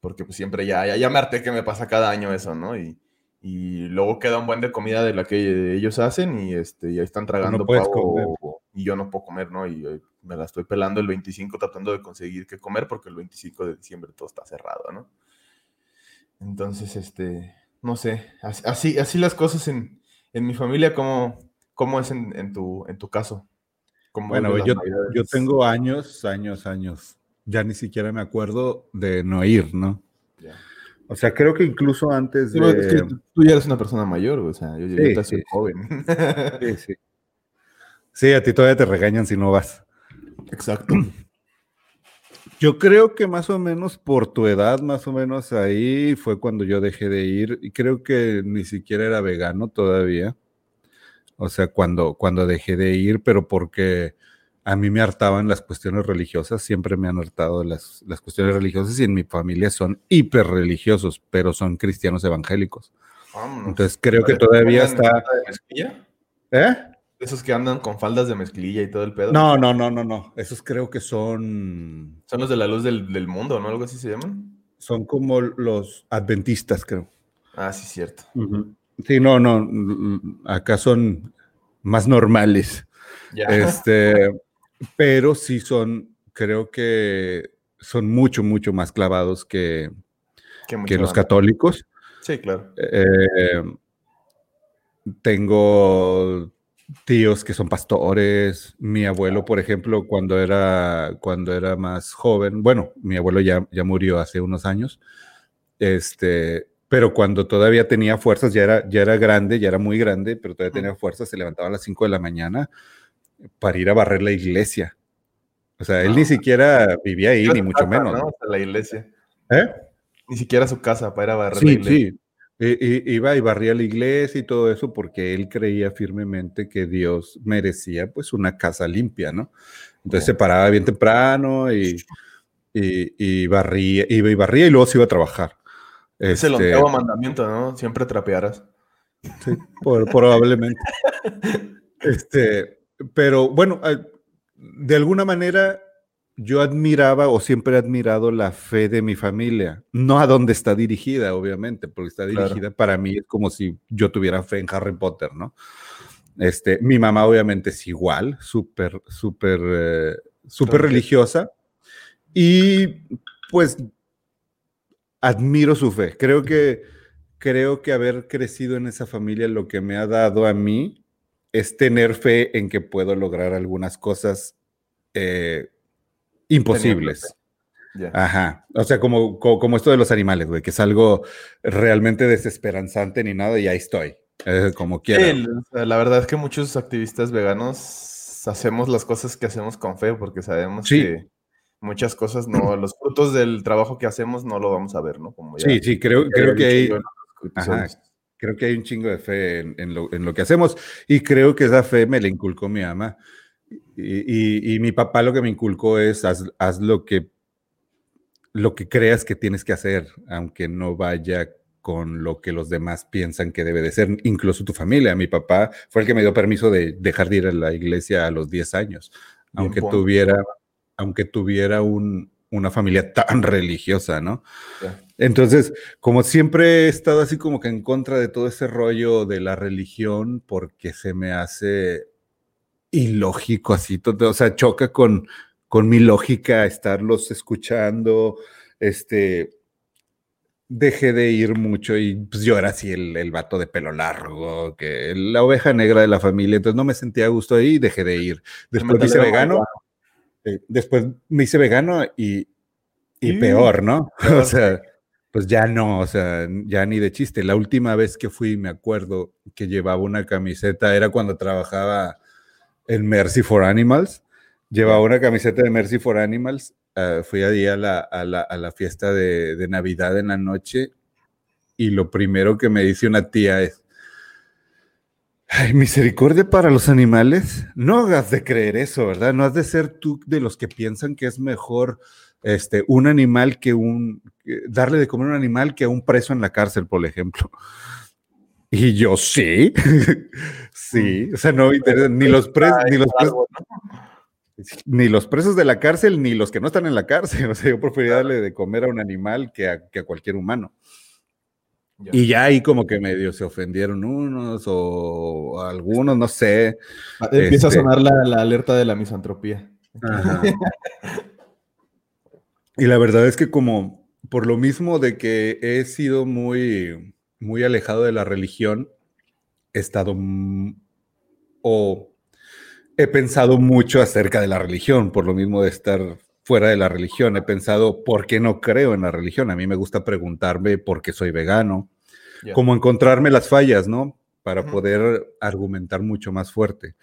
Porque pues siempre ya, ya, ya me harté que me pasa cada año eso, ¿no? Y, y luego queda un buen de comida de la que ellos hacen y este, ya están tragando pavo y yo no puedo comer, ¿no? Y eh, me la estoy pelando el 25 tratando de conseguir qué comer porque el 25 de diciembre todo está cerrado, ¿no? Entonces, este, no sé, así, así las cosas en, mi familia, ¿cómo, cómo es en, tu, en tu caso?
bueno, yo, yo tengo años, años, años, ya ni siquiera me acuerdo de no ir, ¿no? O sea, creo que incluso antes
de... tú ya eres una persona mayor, o sea, yo, ya soy joven.
Sí, sí. Sí, a ti todavía te regañan si no vas.
Exacto.
Yo creo que más o menos por tu edad, más o menos ahí fue cuando yo dejé de ir y creo que ni siquiera era vegano todavía. O sea, cuando, cuando dejé de ir, pero porque a mí me hartaban las cuestiones religiosas, siempre me han hartado las, las cuestiones religiosas y en mi familia son hiper religiosos, pero son cristianos evangélicos. Entonces creo que todavía está...
¿Eh? Esos que andan con faldas de mezclilla y todo el pedo.
No, no, no, no, no. Esos creo que son.
Son los de la luz del, mundo, ¿no? Algo así se llaman.
Son como los adventistas, creo.
Ah, sí, cierto.
Sí, no, no. Acá son más normales. Este, pero sí son, creo que son mucho, mucho más clavados que, que, los católicos.
Sí, claro.
Eh, tengo tíos que son pastores. Mi abuelo, por ejemplo, cuando era, cuando era más joven, bueno, mi abuelo ya, ya murió hace unos años, este, pero cuando todavía tenía fuerzas, ya era, ya era grande, ya era muy grande, pero todavía tenía fuerzas, se levantaba a las 5 de la mañana para ir a barrer la iglesia. O sea, él ni siquiera vivía ahí, ni mucho menos.
¿no? La iglesia.
¿Eh?
Ni siquiera su casa para ir a barrer la iglesia.
Sí, iba y barría la iglesia y todo eso porque él creía firmemente que Dios merecía pues una casa limpia, ¿no? Entonces se paraba bien temprano y, y, barría, iba y barría y luego se iba a trabajar.
Es el este mandamiento, ¿no? Siempre trapearás.
Sí, probablemente. este, pero bueno, de alguna manera yo admiraba o siempre he admirado la fe de mi familia, no a dónde está dirigida, obviamente, porque está dirigida para mí es como si yo tuviera fe en Harry Potter, ¿no? Este, mi mamá obviamente es igual, súper, súper, eh, súper religiosa y pues admiro su fe. Creo que, creo que haber crecido en esa familia lo que me ha dado a mí es tener fe en que puedo lograr algunas cosas eh, imposibles. Ajá. O sea, como, como, esto de los animales, güey, que es algo realmente desesperanzante ni nada, y ahí estoy. como quiera.
la verdad es que muchos activistas veganos hacemos las cosas que hacemos con fe, porque sabemos que muchas cosas no, los frutos del trabajo que hacemos no lo vamos a ver, ¿no?
Como sí, sí, creo, creo que hay. creo que hay un chingo de fe en, lo, en, lo, que hacemos y creo que esa fe me la inculcó mi ama y, mi papá lo que me inculcó es haz, lo que lo que creas que tienes que hacer, aunque no vaya con lo que los demás piensan que debe de ser, incluso tu familia. Mi papá fue el que me dio permiso de dejar de ir a la iglesia a los 10 años, aunque tuviera, aunque tuviera una familia tan religiosa, ¿no? Entonces, como siempre he estado así como que en contra de todo ese rollo de la religión, porque se me hace ilógico, así, todo, o sea, choca con, con mi lógica estarlos escuchando, este, dejé de ir mucho y pues yo era así el, el vato de pelo largo, que la oveja negra de la familia, entonces no me sentía a gusto ahí y dejé de ir. Después me hice vegano, eh, después me hice vegano y, y peor, ¿no? o sea, pues ya no, o sea, ya ni de chiste. La última vez que fui, me acuerdo que llevaba una camiseta, era cuando trabajaba en Mercy for Animals. Llevaba una camiseta de Mercy for Animals. Uh, fui allí a la, a la, a la fiesta de, de, Navidad en la noche y lo primero que me dice una tía es, Ay, misericordia para los animales. No hagas de creer eso, ¿verdad? No has de ser tú de los que piensan que es mejor este, un animal que un, darle de comer a un animal que a un preso en la cárcel, por ejemplo. Y yo, sí, sí, o sea, no ni los presos, ni los presos, ni los presos de la cárcel, ni los que no están en la cárcel. O sea, yo preferiría darle de comer a un animal que a, que a cualquier humano. Y ya ahí como que medio se ofendieron unos o algunos, no sé.
Ah, empieza a este sonar la, la, alerta de la misantropía.
y la verdad es que como por lo mismo de que he sido muy muy alejado de la religión, he estado o he pensado mucho acerca de la religión, por lo mismo de estar fuera de la religión. He pensado, ¿por qué no creo en la religión? A mí me gusta preguntarme por qué soy vegano, como encontrarme las fallas, ¿no? Para poder argumentar mucho más fuerte.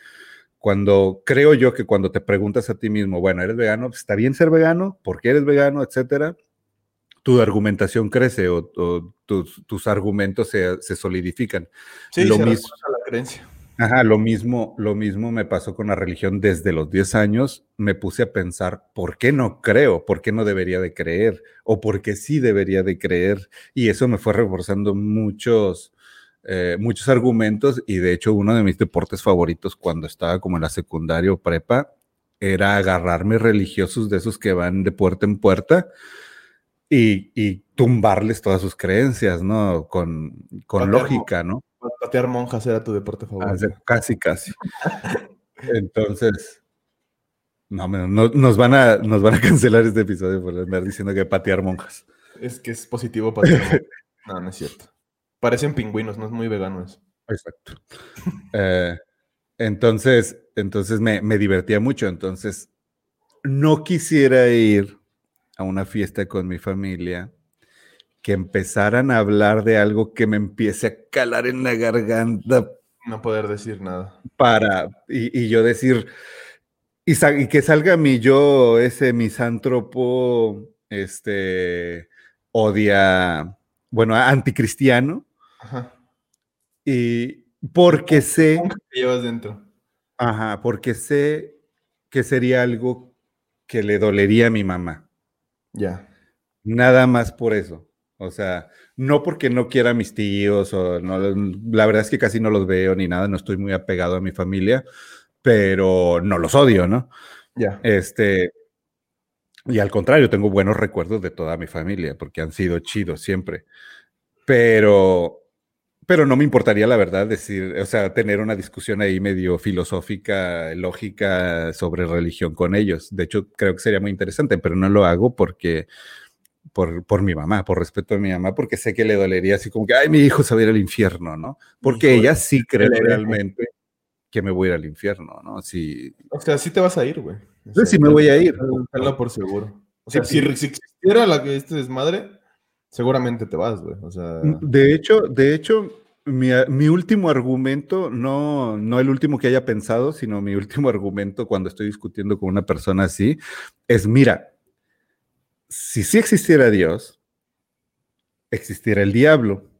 Cuando creo yo que cuando te preguntas a ti mismo, bueno, ¿eres vegano? ¿Está bien ser vegano? ¿Por qué eres vegano? Etcétera tu argumentación crece o, tus, argumentos se, solidifican.
Sí, lo mismo, la creencia.
Ajá, lo mismo, lo mismo me pasó con la religión desde los 10 años. Me puse a pensar, ¿por qué no creo? ¿Por qué no debería de creer? ¿O por qué sí debería de creer? Y eso me fue reforzando muchos, eh, muchos argumentos y de hecho uno de mis deportes favoritos cuando estaba como en la secundaria o prepa era agarrarme religiosos de esos que van de puerta en puerta y, tumbarles todas sus creencias, ¿no? Con, con lógica, ¿no?
Patear monjas era tu deporte favorito.
Casi, casi. Entonces, no, nos, van a, nos van a cancelar este episodio por andar diciendo que patear monjas.
Es que es positivo patear monjas. No, no es cierto. Parecen pingüinos, no es muy vegano eso.
Exacto. Eh, entonces, entonces me, me divertía mucho. Entonces, no quisiera ir a una fiesta con mi familia que empezaran a hablar de algo que me empiece a calar en la garganta.
No poder decir nada.
Para, y, yo decir, y, que salga mi yo, ese misántropo, este, odia, bueno, anticristiano. Ajá. Y porque sé...
¿Qué llevas dentro?
Ajá, porque sé que sería algo que le dolería a mi mamá.
Ya.
Nada más por eso. O sea, no porque no quiera a mis tíos o no, la verdad es que casi no los veo ni nada, no estoy muy apegado a mi familia, pero no los odio, ¿no?
Ya.
Este, y al contrario, tengo buenos recuerdos de toda mi familia porque han sido chidos siempre. Pero pero no me importaría, la verdad, decir, o sea, tener una discusión ahí medio filosófica, lógica sobre religión con ellos. De hecho, creo que sería muy interesante, pero no lo hago porque, por, por mi mamá, por respeto a mi mamá, porque sé que le dolería así como que, ay, mi hijo se va a ir al infierno, ¿no? Porque ella sí cree realmente que me voy a ir al infierno, ¿no? Si,
o sea, sí te vas a ir, güey.
sí me voy a ir.
por seguro. O sea, si, si, existiera la, este desmadre, seguramente te vas, güey. O sea...
De hecho, de hecho, mi, último argumento, no, no el último que haya pensado, sino mi último argumento cuando estoy discutiendo con una persona así, es, mira, si sí existiera Dios, existiera el diablo.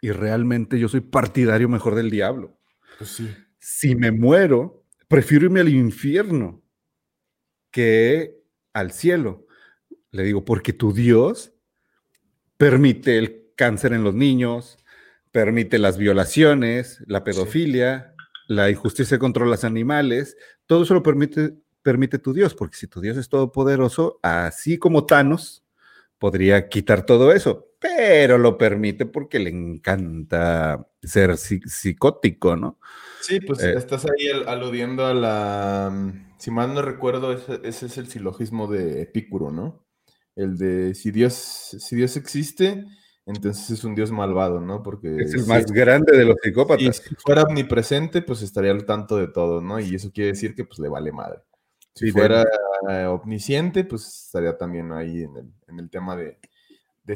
Y realmente yo soy partidario mejor del diablo.
Pues
si me muero, prefiero irme al infierno que al cielo. Le digo, porque tu Dios permite el cáncer en los niños, permite las violaciones, la pedofilia, la injusticia contra los animales, todo eso lo permite, permite tu Dios, porque si tu Dios es todopoderoso, así como Thanos, podría quitar todo eso, pero lo permite porque le encanta ser psicótico, ¿no?
Sí, pues eh, estás ahí aludiendo a la, si mal no recuerdo, ese, ese, es el silogismo de Epicuro, ¿no? El de si Dios, si Dios existe, entonces es un dios malvado, ¿no? Porque
es el más grande de los psicópatas.
si fuera omnipresente, pues estaría al tanto de todo, ¿no? Y eso quiere decir que pues le vale madre. Si fuera omnisciente, pues estaría también ahí en el, tema de,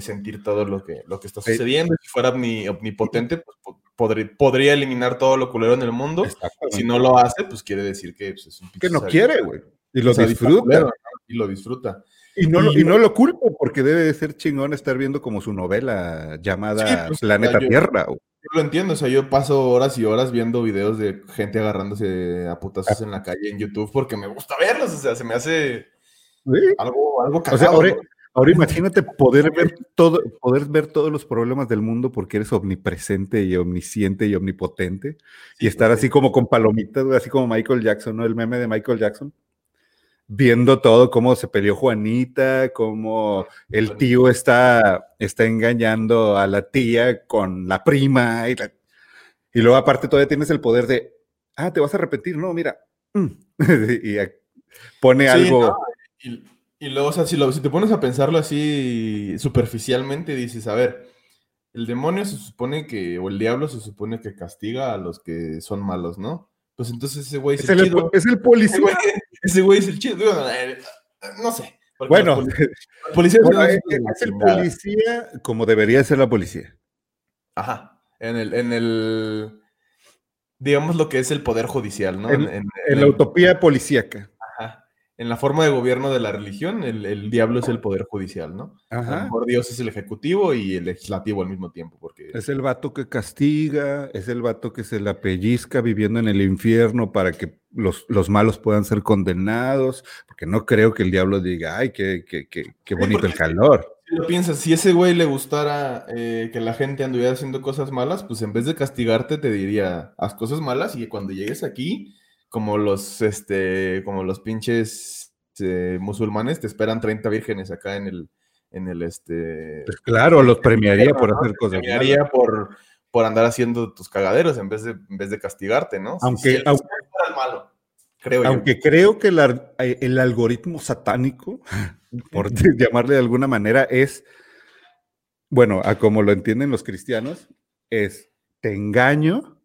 sentir todo lo que, lo que está sucediendo. Si fuera omnipotente, pues podría, eliminar todo lo culero en el mundo. Si no lo hace, pues quiere decir que pues, es
un Que no quiere, güey. Y lo disfruta.
Y lo disfruta.
Y no, lo, y no lo culpo porque debe de ser chingón estar viendo como su novela llamada pues, Planeta Tierra.
Yo lo entiendo, o sea, yo paso horas y horas viendo videos de gente agarrándose a putazos ah. en la calle en YouTube porque me gusta verlos, o sea, se me hace algo, algo cagado,
o sea, ahora, imagínate poder ver todo, poder ver todos los problemas del mundo porque eres omnipresente y omnisciente y omnipotente y estar pues así como con palomitas, así como Michael Jackson, ¿no? El meme de Michael Jackson viendo todo, cómo se peleó Juanita, cómo el tío está, está engañando a la tía con la prima, y, y luego aparte todavía tienes el poder de, ah, te vas a repetir, no, mira, mm", y pone algo...
y, luego, o sea, si, si te pones a pensarlo así superficialmente, dices, a ver, el demonio se supone que, o el diablo se supone que castiga a los que son malos, ¿no? Pues entonces ese güey
es, el. Es el policía.
Ese güey, es el chido. no sé.
Bueno, policía es, el policía como debería ser la policía.
Ajá. En el, en el, digamos lo que es el poder judicial, ¿no?
En, la utopía policíaca
en la forma de gobierno de la religión, el, diablo es el poder judicial, ¿no?
Ajá.
A Dios es el ejecutivo y el legislativo al mismo tiempo. Porque...
Es el vato que castiga, es el vato que se la pellizca viviendo en el infierno para que los, los malos puedan ser condenados, porque no creo que el diablo diga, ay, qué, qué, qué, bonito el calor.
lo piensas, si ese güey le gustara eh, que la gente anduviera haciendo cosas malas, pues en vez de castigarte te diría, haz cosas malas y cuando llegues aquí, como los, este, como los pinches eh, musulmanes, te esperan 30 vírgenes acá en el, en el, este...
Pues claro, los premiaría por hacer cosas
Premiaría por, por andar haciendo tus cagaderos en vez de, en vez de castigarte, ¿no?
Aunque... aunque malo, creo aunque creo que el, eh, el algoritmo satánico por llamarle de alguna manera, es, bueno, a como lo entienden los cristianos, es, te engaño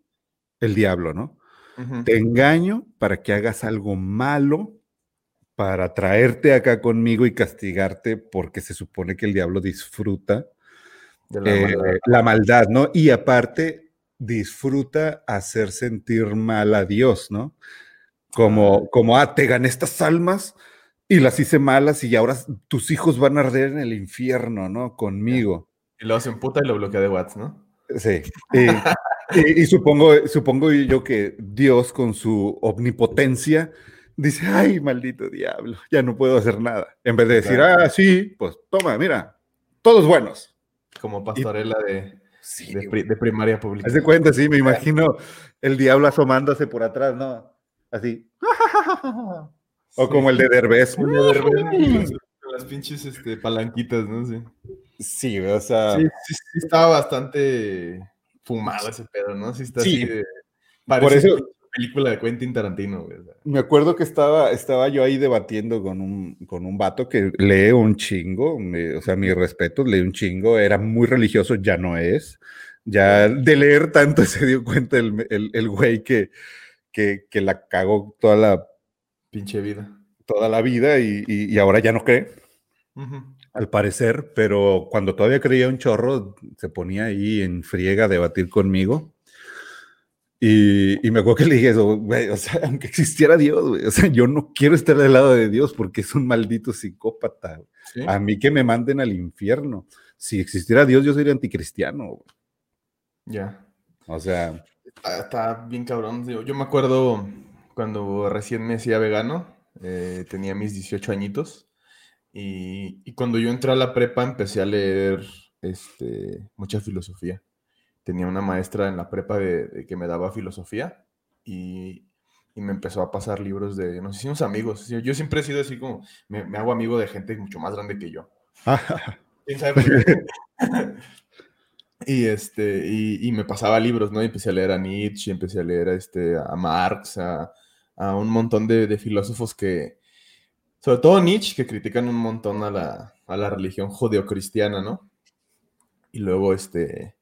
el diablo, ¿no? Te engaño para que hagas algo malo, para traerte acá conmigo y castigarte, porque se supone que el diablo disfruta la, eh, maldad. la maldad, ¿no? Y aparte, disfruta hacer sentir mal a Dios, ¿no? Como, como, ah, te gané estas almas, y las hice malas y ahora tus hijos van a arder en el infierno, ¿no? Conmigo.
Y lo hacen puta y lo bloquea de WhatsApp, ¿no?
Sí. Y, supongo, supongo yo que Dios con su omnipotencia dice, ay, maldito diablo, ya no puedo hacer nada. En vez de decir, ah, sí, pues toma, mira, todos buenos.
Como pastorela de, de, primaria pública.
Haz de cuenta, sí, me imagino el diablo asomándose por atrás, ¿no? Así. O como el de Derbez. El de
Derbez las pinches este, palanquitas, ¿no? Sí.
Sí, o sea.
Sí, sí, estaba bastante fumado ese pedo, ¿no? Sí, está así de. Parece Por eso. Película de Quentin Tarantino, güey.
Me acuerdo que estaba, estaba yo ahí debatiendo con un, con un vato que lee un chingo, o sea, mi respeto, lee un chingo, era muy religioso, ya no es. Ya de leer tanto se dio cuenta el, el, el güey que, que, que la cagó toda la
Pinche vida.
Toda la vida y, ahora ya no cree, al parecer, pero cuando todavía creía un chorro, se ponía ahí en friega a debatir conmigo. Y, me acuerdo que le dije eso, güey, o sea, aunque existiera Dios, güey, o sea, yo no quiero estar del lado de Dios porque es un maldito psicópata. A mí que me manden al infierno. Si existiera Dios, yo sería anticristiano.
Ya.
O sea.
Está, bien cabrón. Yo me acuerdo cuando recién me hacía vegano, eh, tenía mis 18 añitos, y, cuando yo entré a la prepa empecé a leer este, mucha filosofía. Tenía una maestra en la prepa de, que me daba filosofía y, me empezó a pasar libros de, nos hicimos amigos. Yo siempre he sido así como, me, hago amigo de gente mucho más grande que yo. ¿Quién sabe Y, este, y, me pasaba libros, ¿no? Y empecé a leer a Nietzsche, empecé a leer a, este, a Marx, a, a un montón de, filósofos que, sobre todo Nietzsche, que critican un montón a la, a la religión judeocristiana, ¿no? Y luego, este,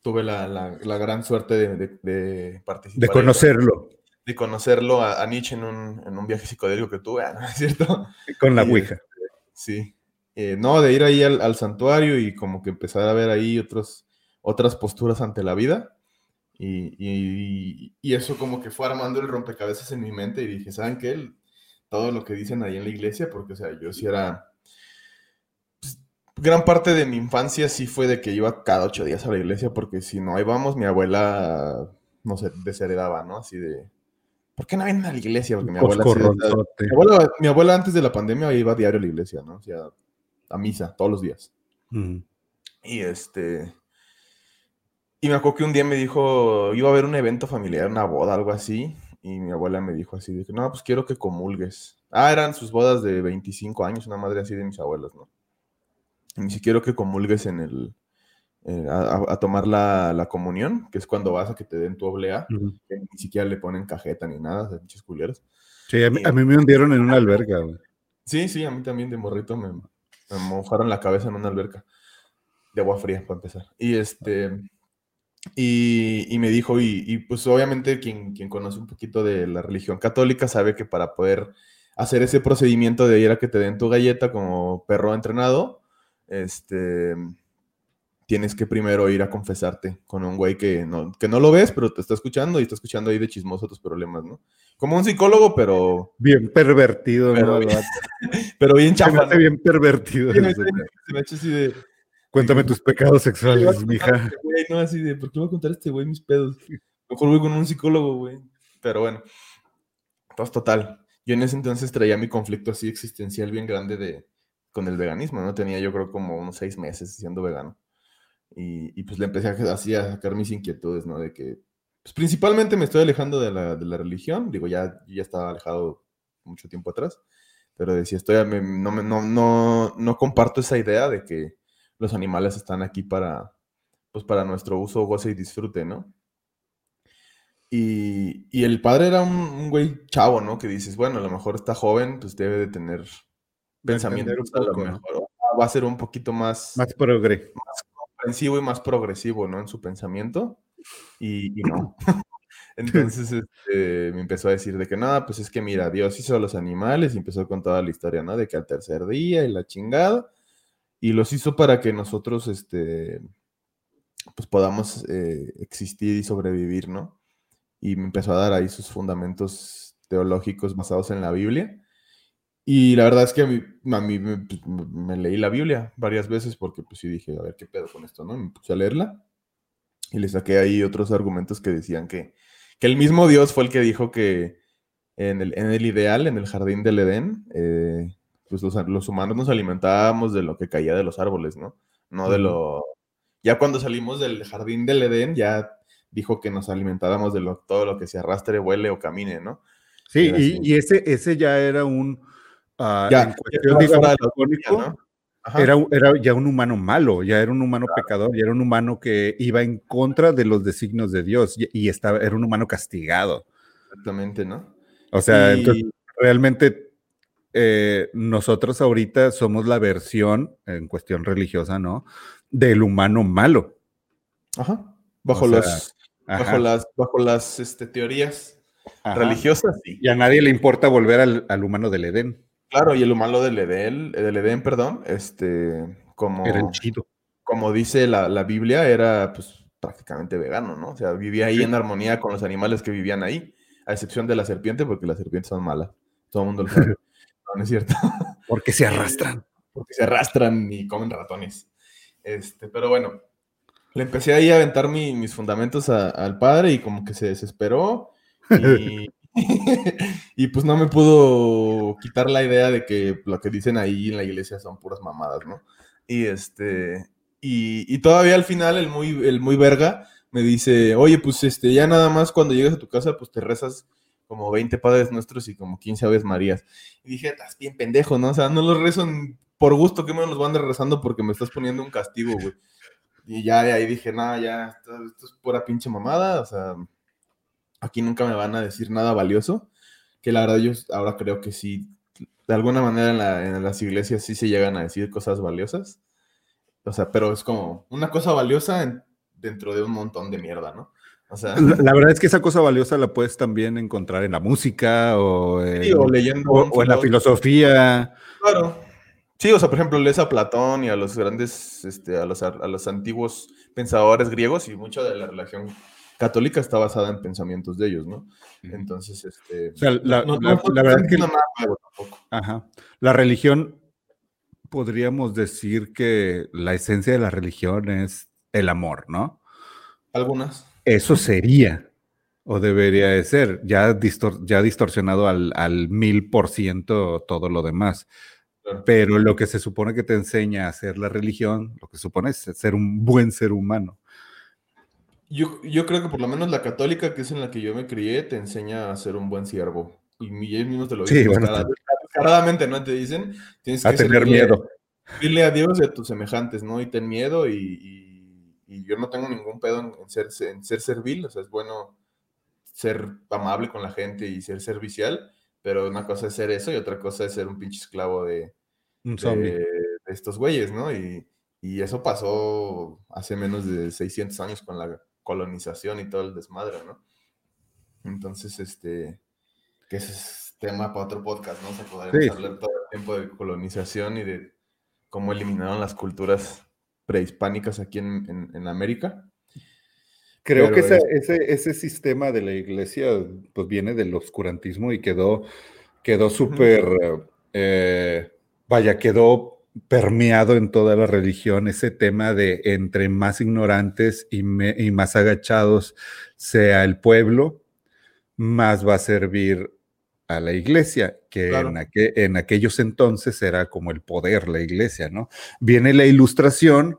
tuve la, la, gran suerte de, de, participar.
De conocerlo.
de conocerlo a, Nietzsche en un, en un, viaje psicodélico que tuve, ¿no es cierto?
Con la Ouija. Este,
sí. Eh, no, de ir ahí al, al, santuario y como que empezar a ver ahí otros, otras posturas ante la vida. Y, eso como que fue armando el rompecabezas en mi mente y dije, ¿saben qué? Todo lo que dicen ahí en la iglesia, porque, o sea, yo sí era... Pues, gran parte de mi infancia sí fue de que iba cada ocho días a la iglesia, porque si no, ahí vamos, mi abuela, no sé, desheredaba, ¿no? Así de... ¿Por qué no vienen a la iglesia? Porque mi abuela, mi abuela, antes de la pandemia iba a diario a la iglesia, ¿no? O sea, a misa, todos los días. Y este y me acuerdo que un día me dijo, iba a haber un evento familiar, una boda, algo así, y mi abuela me dijo así, de que, no, pues quiero que comulgues. Ah, eran sus bodas de 25 años, una madre así de mis abuelos, ¿no? Y me dice, quiero que comulgues en el, eh, a, tomar la, comunión, que es cuando vas a que te den tu oblea, que ni siquiera le ponen cajeta ni nada, de pinches culeros.
Sí, a mí, me hundieron en una alberca, güey.
Sí, sí, a mí también de morrito me, me mojaron la cabeza en una alberca de agua fría, para empezar. Y este... Y, me dijo, y, pues obviamente quien, quien, conoce un poquito de la religión católica sabe que para poder hacer ese procedimiento de ir a que te den tu galleta como perro entrenado, este, tienes que primero ir a confesarte con un güey que no, que no lo ves, pero te está escuchando y está escuchando ahí de chismoso tus problemas, ¿no? Como un psicólogo, pero...
Bien pervertido,
pero, Bien, pero bien chafa.
bien pervertido.
se me ha hecho así de
Cuéntame tus pecados sexuales, mija.
Este no, así de, ¿por qué voy a contar a este güey mis pedos? Mejor voy con un psicólogo, güey. Pero bueno, pues total. Yo en ese entonces traía mi conflicto así existencial bien grande de, con el veganismo, ¿no? Tenía yo creo como unos seis meses siendo vegano. Y, pues le empecé a, así a sacar mis inquietudes, ¿no? De que, pues principalmente me estoy alejando de la, de la religión, digo, ya, ya estaba alejado mucho tiempo atrás, pero decía, estoy, no, no, no, no comparto esa idea de que los animales están aquí para, pues para nuestro uso, goce y disfrute, ¿no? Y, y el padre era un, güey chavo, ¿no? Que dices, bueno, a lo mejor está joven, pues debe de tener pensamientos a lo mejor va a ser un poquito más,
más, progre.
más comprensivo y más progresivo, ¿no? En su pensamiento. Y, y no. Entonces este, me empezó a decir de que nada, pues es que mira, Dios hizo a los animales y empezó con toda la historia, ¿no? De que al tercer día y la chingada. Y los hizo para que nosotros, este, pues podamos eh, existir y sobrevivir, ¿no? Y me empezó a dar ahí sus fundamentos teológicos basados en la Biblia. Y la verdad es que a mí, pues, me, leí la Biblia varias veces porque pues sí dije, a ver qué pedo con esto, ¿no? Y me puse a leerla y le saqué ahí otros argumentos que decían que, que el mismo Dios fue el que dijo que en el, en el ideal, en el jardín del Edén, eh, pues los, los, humanos nos alimentábamos de lo que caía de los árboles, ¿no? No de lo, ya cuando salimos del jardín del Edén, ya dijo que nos alimentáramos de lo, todo lo que se arrastre, huele o camine, ¿no?
Sí, y, ese, ese ya era un...
Uh, ya,
Era, era, ya un humano malo, ya era un humano pecador, ya era un humano que iba en contra de los designios de Dios y, estaba, era un humano castigado.
Exactamente, ¿no?
O sea, entonces, realmente eh, nosotros ahorita somos la versión, en cuestión religiosa, ¿no? del humano malo.
Ajá. Bajo, los, bajo las, bajo las este, teorías religiosas.
Y a nadie le importa volver al, humano del Edén.
Claro, y el humano del Edén, del Edén, perdón, este, como,
era el chido.
como dice la, la, Biblia, era pues prácticamente vegano, ¿no? O sea, vivía ahí en armonía con los animales que vivían ahí, a excepción de la serpiente, porque las serpientes son malas. Todo el mundo lo sabe. no, es cierto.
Porque se arrastran.
Porque se arrastran y comen ratones. Este, pero bueno, le empecé ahí a aventar mis fundamentos al padre y como que se desesperó. Y, pues no me pudo quitar la idea de que lo que dicen ahí en la iglesia son puras mamadas, ¿no? Y este, y, todavía al final el muy, el muy verga me dice, oye, pues este, ya nada más cuando llegas a tu casa, pues te rezas como 20 padres nuestros y como 15 aves marías. Y dije, estás bien pendejo, ¿no? O sea, no los rezo por gusto que me los van a rezando porque me estás poniendo un castigo, güey. Y ya de ahí dije, nada, ya, esto, es pura pinche mamada, o sea, aquí nunca me van a decir nada valioso, que la verdad yo ahora creo que sí, de alguna manera en, las iglesias sí se llegan a decir cosas valiosas, o sea, pero es como una cosa valiosa dentro de un montón de mierda, ¿no? O sea,
la, verdad es que esa cosa valiosa la puedes también encontrar en la música o,
leyendo
o en la filosofía.
Claro. Sí, o sea, por ejemplo, lees a Platón y a los grandes, este, a, los, a los antiguos pensadores griegos y mucho de la religión católica está basada en pensamientos de ellos, ¿no? Entonces, este...
O sea, la, verdad es que... Ajá. La religión, podríamos decir que la esencia de la religión es el amor, ¿no?
Algunas.
Eso sería, o debería de ser, ya, ya distorsionado al, mil por ciento todo lo demás. Pero lo que se supone que te enseña a hacer la religión, lo que supone es ser un buen ser humano.
Yo, yo creo que por lo menos la católica, que es en la que yo me crié, te enseña a ser un buen siervo. Y ellos mismos te lo dicen. Sí, bueno, ¿no? Te dicen, tienes
que a tener miedo.
Dile a Dios y a tus semejantes, ¿no? Y ten miedo y, y, yo no tengo ningún pedo en, ser, en ser servil, o sea, es bueno ser amable con la gente y ser servicial, pero una cosa es ser eso y otra cosa es ser un pinche esclavo de, de, estos güeyes, ¿no? Y, eso pasó hace menos de 600 años con la colonización y todo el desmadre, ¿no? Entonces, este, que ese es tema para otro podcast, ¿no? O sea, podemos hablar todo el tiempo de colonización y de cómo eliminaron las culturas prehispánicas aquí en, América.
Creo que ese, ese, sistema de la iglesia pues viene del oscurantismo y quedó, quedó súper eh, vaya, quedó permeado en toda la religión ese tema de entre más ignorantes y, más agachados sea el pueblo, más va a servir a la iglesia, que en, en, aquellos entonces era como el poder la iglesia, ¿no? Viene la ilustración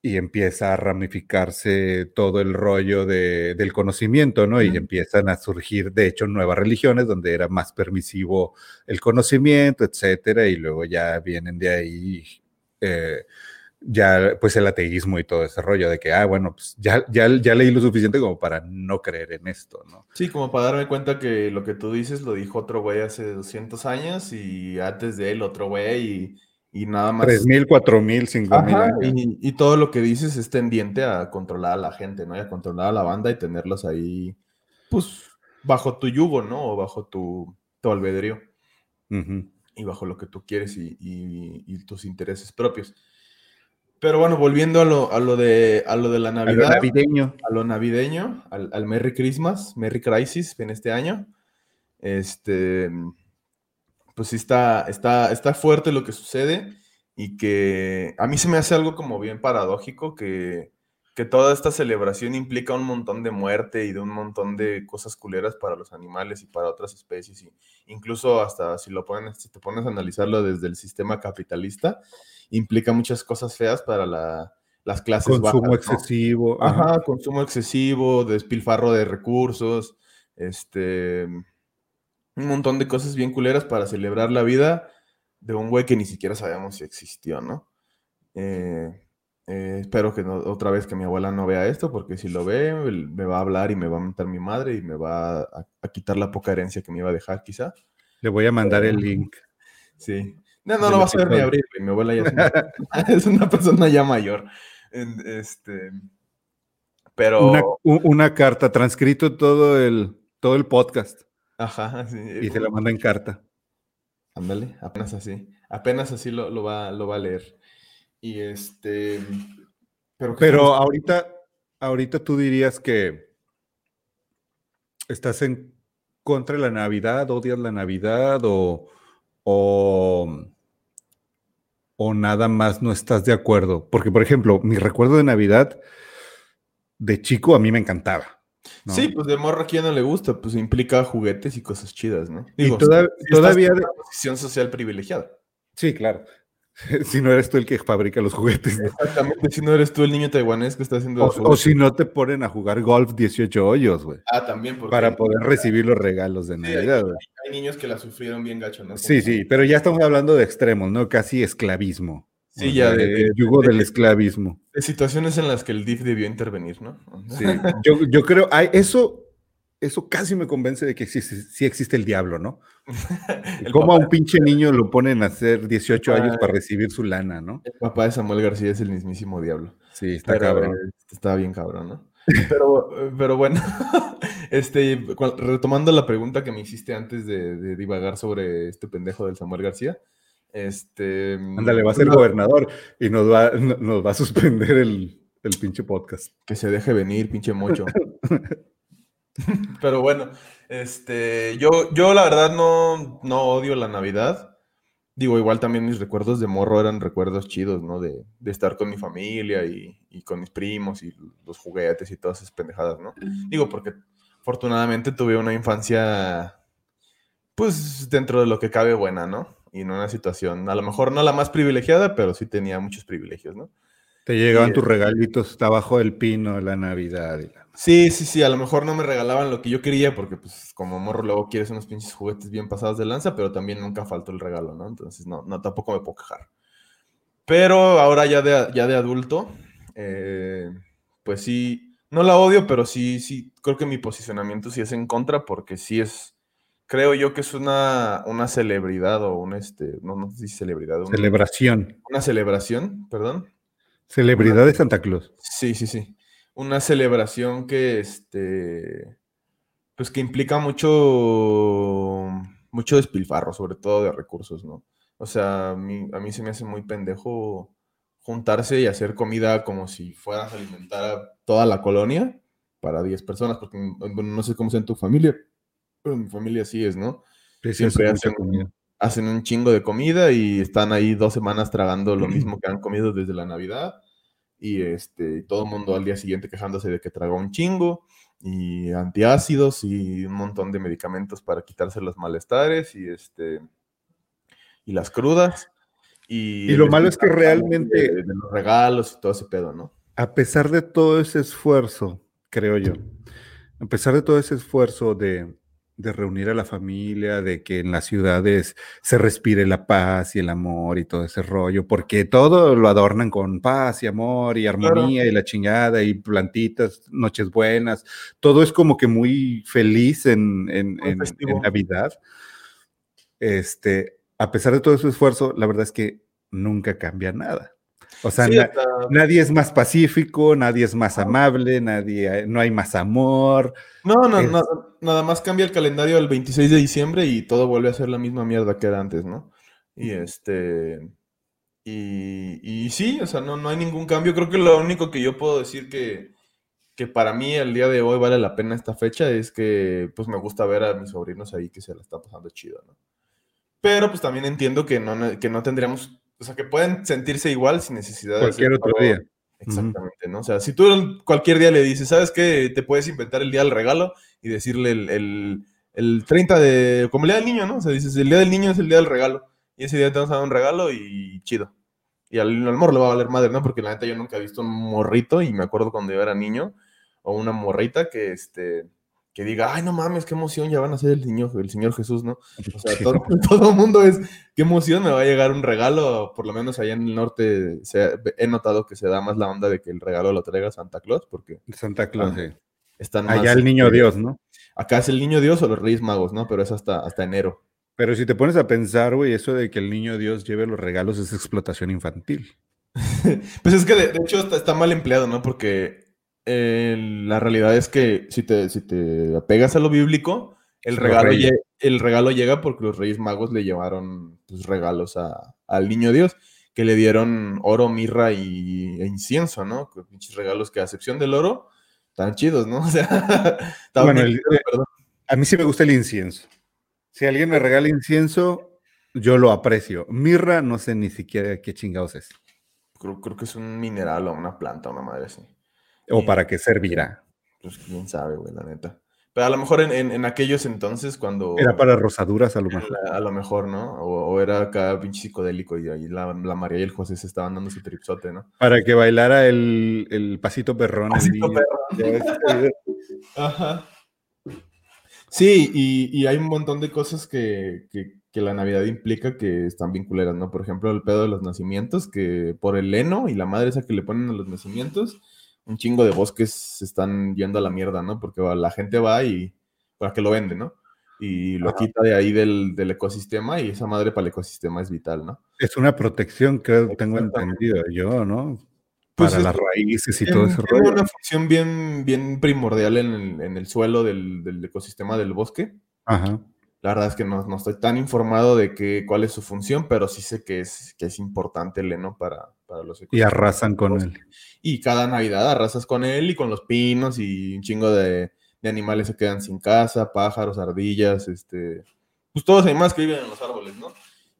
y empieza a ramificarse todo el rollo de, del conocimiento, ¿no? Y empiezan a surgir, de hecho, nuevas religiones donde era más permisivo el conocimiento, etcétera, y luego ya vienen de ahí eh, ya pues el ateísmo y todo ese rollo de que, ah, bueno, pues ya, ya, ya leí lo suficiente como para no creer en esto, ¿no?
Sí, como para darme cuenta que lo que tú dices lo dijo otro güey hace 200 años y antes de él otro güey y, nada más.
3.000, 4.000, 5.000
Y, y todo lo que dices es tendiente a controlar a la gente, ¿no? Y a controlar a la banda y tenerlos ahí, pues, bajo tu yugo, ¿no? O bajo tu, tu albedrío. Y bajo lo que tú quieres y tus intereses propios. Pero bueno, volviendo a lo, a lo, de, a lo de la Navidad. A lo
navideño.
A lo navideño, al, al Merry Christmas, Merry Crisis en este año. Este, pues sí está, está, está fuerte lo que sucede y que a mí se me hace algo como bien paradójico que, que toda esta celebración implica un montón de muerte y de un montón de cosas culeras para los animales y para otras especies. Y incluso hasta si, lo pones, si te pones a analizarlo desde el sistema capitalista, implica muchas cosas feas para las clases
consumo excesivo.
Ajá, consumo excesivo, despilfarro de recursos, este, un montón de cosas bien culeras para celebrar la vida de un güey que ni siquiera sabemos si existió, ¿no? Eh, eh, espero que otra vez que mi abuela no vea esto, porque si lo ve, me va a hablar y me va a mentar mi madre y me va a, quitar la poca herencia que me iba a dejar, quizá.
Le voy a mandar el link.
Sí, no, no lo vas a ver ni abrir, Mi abuela ya es una, persona ya mayor. Este, pero.
Una, carta, transcrito todo el, todo el podcast.
Ajá, sí.
Y se la manda en carta.
Ándale, apenas así. Apenas así lo, va, lo va a leer. Y este.
Pero, pero ahorita, ahorita tú dirías que estás en contra de la Navidad, odias la Navidad o, o o nada más no estás de acuerdo? Porque, por ejemplo, mi recuerdo de Navidad de chico a mí me encantaba.
Sí, pues de morro a quien no le gusta, pues implica juguetes y cosas chidas, ¿no?
y todavía de
posición social privilegiada.
Sí, claro. si no eres tú el que fabrica los juguetes.
Exactamente, si no eres tú el niño taiwanés que está haciendo.
O, o si no te ponen a jugar golf 18 hoyos, güey.
Ah, también.
para poder recibir los regalos de Navidad,
hay, niños que la sufrieron bien gacho, ¿no?
sí, sí, pero ya estamos hablando de extremos, ¿no? Casi esclavismo.
Sí, ya.
De, yugo del esclavismo.
De situaciones en las que el DIF debió intervenir, ¿no?
Sí, yo, yo creo, hay, eso eso casi me convence de que sí, sí existe el diablo, ¿no? ¿Cómo a un pinche niño lo ponen a hacer 18 años para recibir su lana, ¿no?
El papá de Samuel García es el mismísimo diablo.
Sí, está cabrón.
Está bien cabrón, ¿no? Pero, pero bueno, este, retomando la pregunta que me hiciste antes de, divagar sobre este pendejo del Samuel García, este...
Ándale, va a ser gobernador y nos va, nos va a suspender el, el pinche podcast.
Que se deje venir, pinche mocho. Pero bueno, este, yo, yo la verdad no, no odio la Navidad. Digo, igual también mis recuerdos de morro eran recuerdos chidos, ¿no? De, estar con mi familia y, con mis primos y los juguetes y todas esas pendejadas, ¿no? Digo, porque afortunadamente tuve una infancia, pues dentro de lo que cabe buena, ¿no? Y en una situación, a lo mejor no la más privilegiada, pero sí tenía muchos privilegios, ¿no?
Te llegaban tus regalitos, está bajo el pino de la Navidad.
Sí, sí, sí, a lo mejor no me regalaban lo que yo quería porque pues como morro luego quieres unos pinches juguetes bien pasados de lanza, pero también nunca faltó el regalo, ¿no? Entonces no, no tampoco me puedo quejar. Pero ahora ya de, ya de adulto, eh, pues sí, no la odio, pero sí, sí, creo que mi posicionamiento sí es en contra porque sí es, creo yo que es una, una celebridad o un, este, no, no sé si celebridad.
celebración.
Una celebración, perdón
Celebridad de Santa Claus.
Sí, sí, sí. Una celebración que, este, pues que implica mucho, mucho despilfarro, sobre todo de recursos, ¿no? O sea, a mí, a mí se me hace muy pendejo juntarse y hacer comida como si fueras a alimentar a toda la colonia para 10 personas, porque no sé cómo sea en tu familia, pero en mi familia sí es, ¿no? Siempre hacen, hacen un chingo de comida y están ahí dos semanas tragando lo mismo que han comido desde la Navidad. Y este, todo el mundo al día siguiente quejándose de que tragó un chingo. y antiácidos y un montón de medicamentos para quitarse los malestares y este y las crudas. Y,
y lo malo es que realmente...
De, los regalos y todo ese pedo, ¿no?
A pesar de todo ese esfuerzo, creo yo, a pesar de todo ese esfuerzo de, de reunir a la familia, de que en las ciudades se respire la paz y el amor y todo ese rollo, porque todo lo adornan con paz y amor y armonía y la chingada y plantitas, noches buenas, todo es como que muy feliz en, en, en, en Navidad. Este, a pesar de todo ese esfuerzo, la verdad es que nunca cambia nada. O sea,
Sí,
na-
hasta-
nadie es más pacífico, nadie es más amable, nadie, no hay más amor.
No, no,
Es-
no, nada más cambia el calendario al 26 de diciembre y todo vuelve a ser la misma mierda que era antes, ¿no? Y este. Y, y sí, o sea, no, no hay ningún cambio. Creo que lo único que yo puedo decir que, que para mí el día de hoy vale la pena esta fecha es que pues me gusta ver a mis sobrinos ahí que se la están pasando chido, ¿no? Pero pues también entiendo que no, que no tendríamos, o sea, que pueden sentirse igual sin necesidad de
Cualquier otro día.
Exactamente, ¿no? O sea, si tú cualquier día le dices, ¿sabes qué? Te puedes inventar el día del regalo y decirle el, el, el 30 de, como el día del niño, ¿no? O sea, dices, el día del niño es el día del regalo. Y ese día te vamos a dar un regalo y chido. Y al, al morro le va a valer madre, ¿no? Porque la neta yo nunca he visto un morrito y me acuerdo cuando yo era niño o una morrita que, este, que diga, ay, no mames, qué emoción, ya van a ser el niño, el Señor Jesús, ¿no? O sea, todo, todo el mundo es, qué emoción, me va a llegar un regalo, por lo menos allá en el norte se- he notado que se da más la onda de que el regalo lo traiga Santa Claus, porque
Santa Claus,
Ah,
sí.
están más...
Allá el niño
este,
Dios, ¿no?
Acá es el niño Dios o los Reyes Magos, ¿no? Pero es hasta, hasta enero.
Pero si te pones a pensar, güey, eso de que el niño Dios lleve los regalos es explotación infantil.
Pues es que de, de hecho está, está mal empleado, ¿no? Porque eh, la realidad es que si te, si te apegas a lo bíblico, el regalo, el regalo llega porque los Reyes Magos le llevaron pues, regalos a- al niño Dios, que le dieron oro, mirra y, e incienso, ¿no? Pinches regalos que a excepción del oro, tan chidos, ¿no? O sea,
Bueno, el-
chido.
A mí sí me gusta el incienso. Si alguien me regala incienso, yo lo aprecio. Mirra, no sé ni siquiera qué chingados es.
creo, creo que es un mineral o una planta, una madre así.
O para qué servirá.
Pues quién sabe, güey, la neta. Pero a lo mejor en, en- en aquellos entonces, cuando.
Era para rosaduras a lo mejor.
la- a lo mejor, ¿no? O, o era acá pinche psicodélico y ahí la, la María y el José se estaban dando su tripsote, ¿no?
Para que bailara el, el pasito perrón.
Pasito
video.
Ajá. Sí, y, y hay un montón de cosas que, que- que la Navidad implica que están bien culeras, ¿no? Por ejemplo, el pedo de los nacimientos, que por el heno y la madre esa que le ponen a los nacimientos, un chingo de bosques se están yendo a la mierda, ¿no? Porque la gente va y para que lo vende, ¿no? Y lo
Ajá.
quita de ahí del, del ecosistema y esa madre para el ecosistema es vital, ¿no?
Es una protección, creo, tengo entendido yo, ¿no?
Pues
Para
es-
las raíces y
Tiene-
todo ese
tiene una función bien, bien primordial en el, en el suelo del, del ecosistema del bosque.
Ajá.
La verdad es que no, no estoy tan informado de que, cuál es su función, pero sí sé que es, que es importante el heno para, para los
Y arrasan con él.
Y cada Navidad arrasas con él y con los pinos y un chingo de, de animales se quedan sin casa, pájaros, ardillas, este... Pues todos los animales que viven en los árboles, ¿no?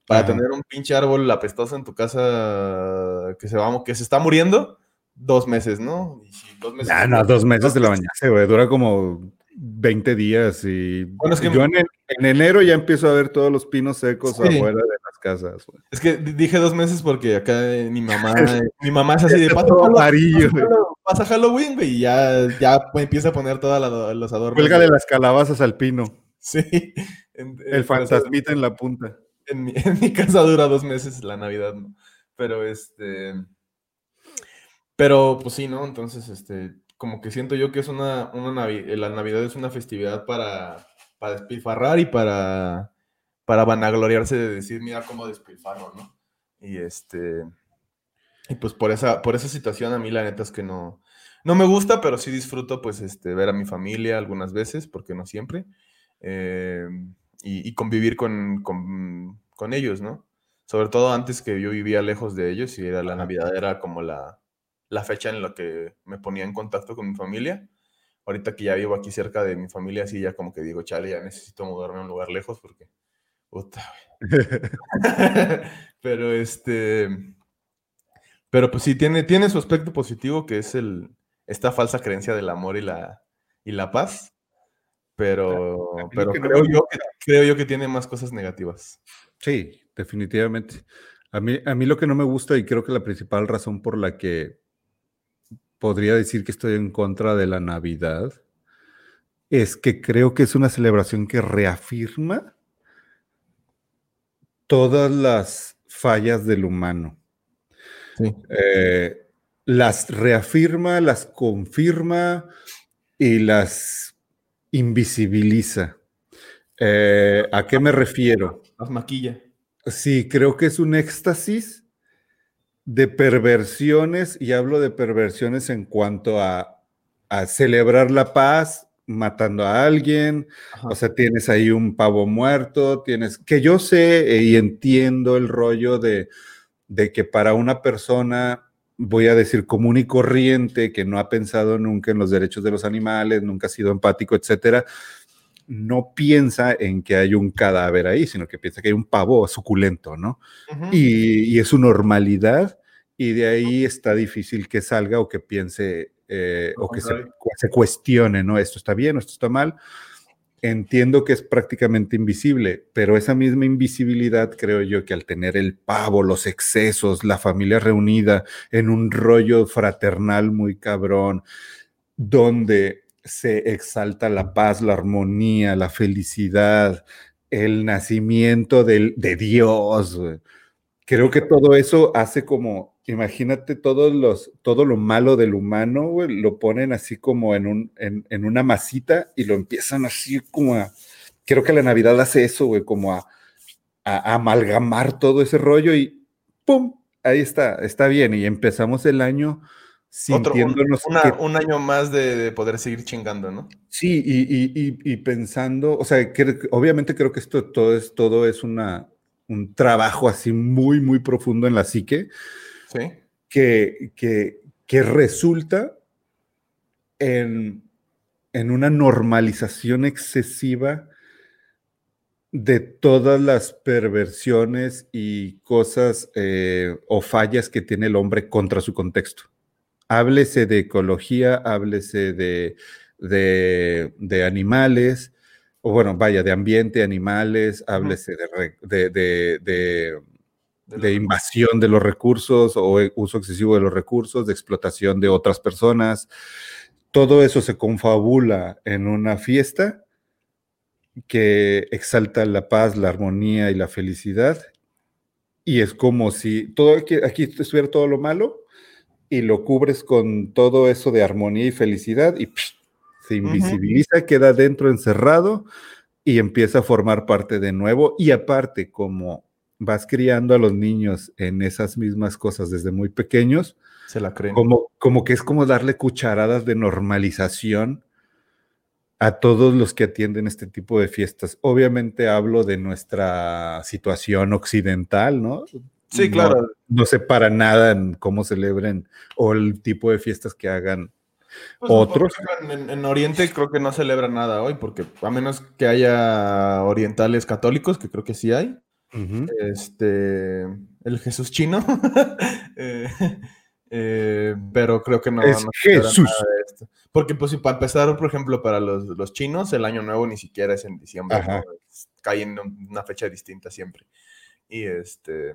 Para
Ajá.
tener un pinche árbol apestoso en tu casa que se, va, que se está muriendo, dos meses, ¿no? Y si dos meses...
Ah, no, dos meses de la bañaste, güey. Dura como 20 días y
Bueno, es que-
yo en, en- en enero ya empiezo a ver todos los pinos secos
Sí.
afuera de casas. güey.
Es que di- dije dos meses porque acá eh, mi mamá, mi mamá es así de pasa,
amarillo,
pasa. Halloween", güey, y ya, ya empieza a poner todos los adornos.
Cuélgale
güey.
las calabazas al pino.
Sí. En,
El fantasmita en la punta.
En mi, en mi casa dura dos meses la Navidad, ¿no? Pero este. Pero pues sí, ¿no? Entonces, este. Como que siento yo que es una. una Navi- la Navidad es una festividad para, para despilfarrar y para. Para vanagloriarse de decir, mira cómo despilfarro, ¿no? Y este. Y pues por esa, por esa situación a mí la neta es que no. No me gusta, pero sí disfruto, pues, este, ver a mi familia algunas veces, porque no siempre. eh, y, y convivir con, con, con ellos, ¿no? Sobre todo antes que yo vivía lejos de ellos y era la. Navidad era como la, la fecha en la que me ponía en contacto con mi familia. Ahorita que ya vivo aquí cerca de mi familia, sí, ya como que digo, chale, ya necesito mudarme a un lugar lejos porque... Puta, pero este... Pero pues sí, tiene, tiene su aspecto positivo que es el, esta falsa creencia del amor y la, y la paz, pero, pero creo, yo que, creo yo que tiene más cosas negativas.
Sí, definitivamente. A mí, a mí lo que no me gusta y creo que la principal razón por la que podría decir que estoy en contra de la Navidad es que creo que es una celebración que reafirma todas las fallas del humano. Eh, las reafirma, las confirma y las invisibiliza. Eh, ¿A qué me refiero?
Las maquilla.
Sí, creo que es un éxtasis de perversiones, y hablo de perversiones en cuanto a, a celebrar la paz, matando a alguien, o sea, tienes ahí un pavo muerto, tienes, que yo sé y entiendo el rollo de, de que para una persona, voy a decir, común y corriente, que no ha pensado nunca en los derechos de los animales, nunca ha sido empático, etcétera, no piensa en que hay un cadáver ahí, sino que piensa que hay un pavo suculento, ¿no? y, y, es su normalidad, y de ahí está difícil que salga o que piense eh, o que se, cuestione, ¿no? Esto está bien, esto está mal. Entiendo que es prácticamente invisible, pero esa misma invisibilidad creo yo que al tener el pavo, los excesos, la familia reunida en un rollo fraternal muy cabrón, donde se exalta la paz, la armonía, la felicidad, el nacimiento de Dios. Creo que todo eso hace como imagínate todos los, todo lo malo del humano, güey, lo ponen así como en, un, en, una masita y lo empiezan así como a, creo que la Navidad hace eso, güey, como a, amalgamar todo ese rollo y ¡pum! Ahí está, está bien. Y empezamos el año sintiéndonos...
un, año más de, poder seguir chingando, ¿no?
Sí, y, pensando, o sea, obviamente creo que esto todo es, todo es una, un trabajo así muy, muy profundo en la psique, que, que, resulta en, una normalización excesiva de todas las perversiones y cosas eh, o fallas que tiene el hombre contra su contexto. Háblese de ecología, háblese de, de, animales, o bueno, vaya, de ambiente, animales, háblese de, de invasión de los recursos o e, uso excesivo de los recursos, de explotación de otras personas. Todo eso se confabula en una fiesta que exalta la paz, la armonía y la felicidad. Y es como si todo aquí, aquí estuviera todo lo malo y lo cubres con todo eso de armonía y felicidad y se invisibiliza, queda dentro encerrado y empieza a formar parte de nuevo. Y aparte, como vas criando a los niños en esas mismas cosas desde muy pequeños,
se la creen.
Como, como que es como darle cucharadas de normalización a todos los que atienden este tipo de fiestas. Obviamente hablo de nuestra situación occidental, ¿no?
Sí, claro.
No, sé para nada en cómo celebren o el tipo de fiestas que hagan pues, otros.
En, en, Oriente creo que no celebran nada hoy, porque a menos que haya orientales católicos, que creo que sí hay, este, el Jesús chino. Eh, eh, pero creo que no.
Es Jesús.
Porque, pues, para empezar, por ejemplo, para los, chinos, el año nuevo ni siquiera es en diciembre. Cae en una fecha distinta siempre. Y este.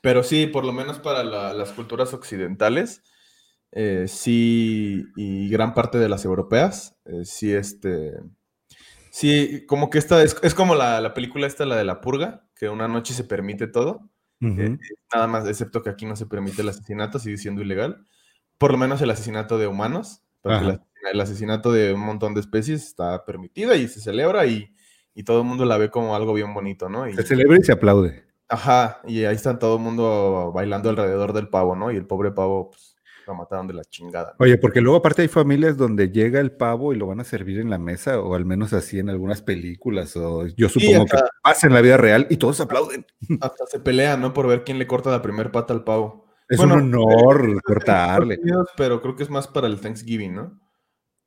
Pero sí, por lo menos para las culturas occidentales, eh, sí, y gran parte de las europeas, sí, este Sí, como que esta es, como la, película esta, la de la purga, que una noche se permite todo. Eh, nada más, excepto que aquí no se permite el asesinato, sigue siendo ilegal. Por lo menos el asesinato de humanos, porque el asesinato de un montón de especies está permitido y se celebra y, todo el mundo la ve como algo bien bonito, ¿no?
se celebra y se aplaude.
Ajá, y ahí está todo el mundo bailando alrededor del pavo, ¿no? Y el pobre pavo, pues, lo mataron de la chingada.
Oye, porque luego aparte hay familias donde llega el pavo y lo van a servir en la mesa, o al menos así en algunas películas, o yo supongo que pasa en la vida real y todos aplauden.
Hasta se pelean, ¿no? Por ver quién le corta la primer pata al pavo.
Es un honor cortarle.
Pero creo que es más para el Thanksgiving, ¿no?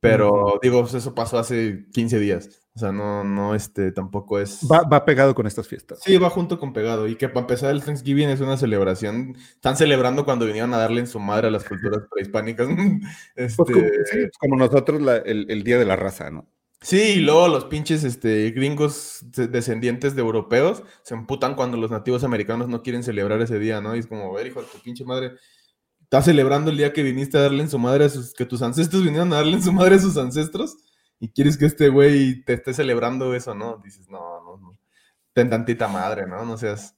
Pero digo, eso pasó hace 15 días. O sea, no, no, este, tampoco es.
Va, va pegado con estas fiestas.
Sí, va junto con pegado. Y que para empezar el Thanksgiving es una celebración. Están celebrando cuando vinieron a darle en su madre a las culturas prehispánicas.
Pues como,
Este,
sí, pues como nosotros la- el, el Día de la Raza, ¿no?
Sí, y luego los pinches este, gringos de- descendientes de europeos se emputan cuando los nativos americanos no quieren celebrar ese día, ¿no? Y es como, ver, hijo de tu pinche madre, estás celebrando el día que viniste a darle en su madre a sus, que tus ancestros vinieron a darle en su madre a sus ancestros y quieres que este güey te esté celebrando eso, ¿no? Dices, no, no, no. Ten tantita madre, ¿no? No seas,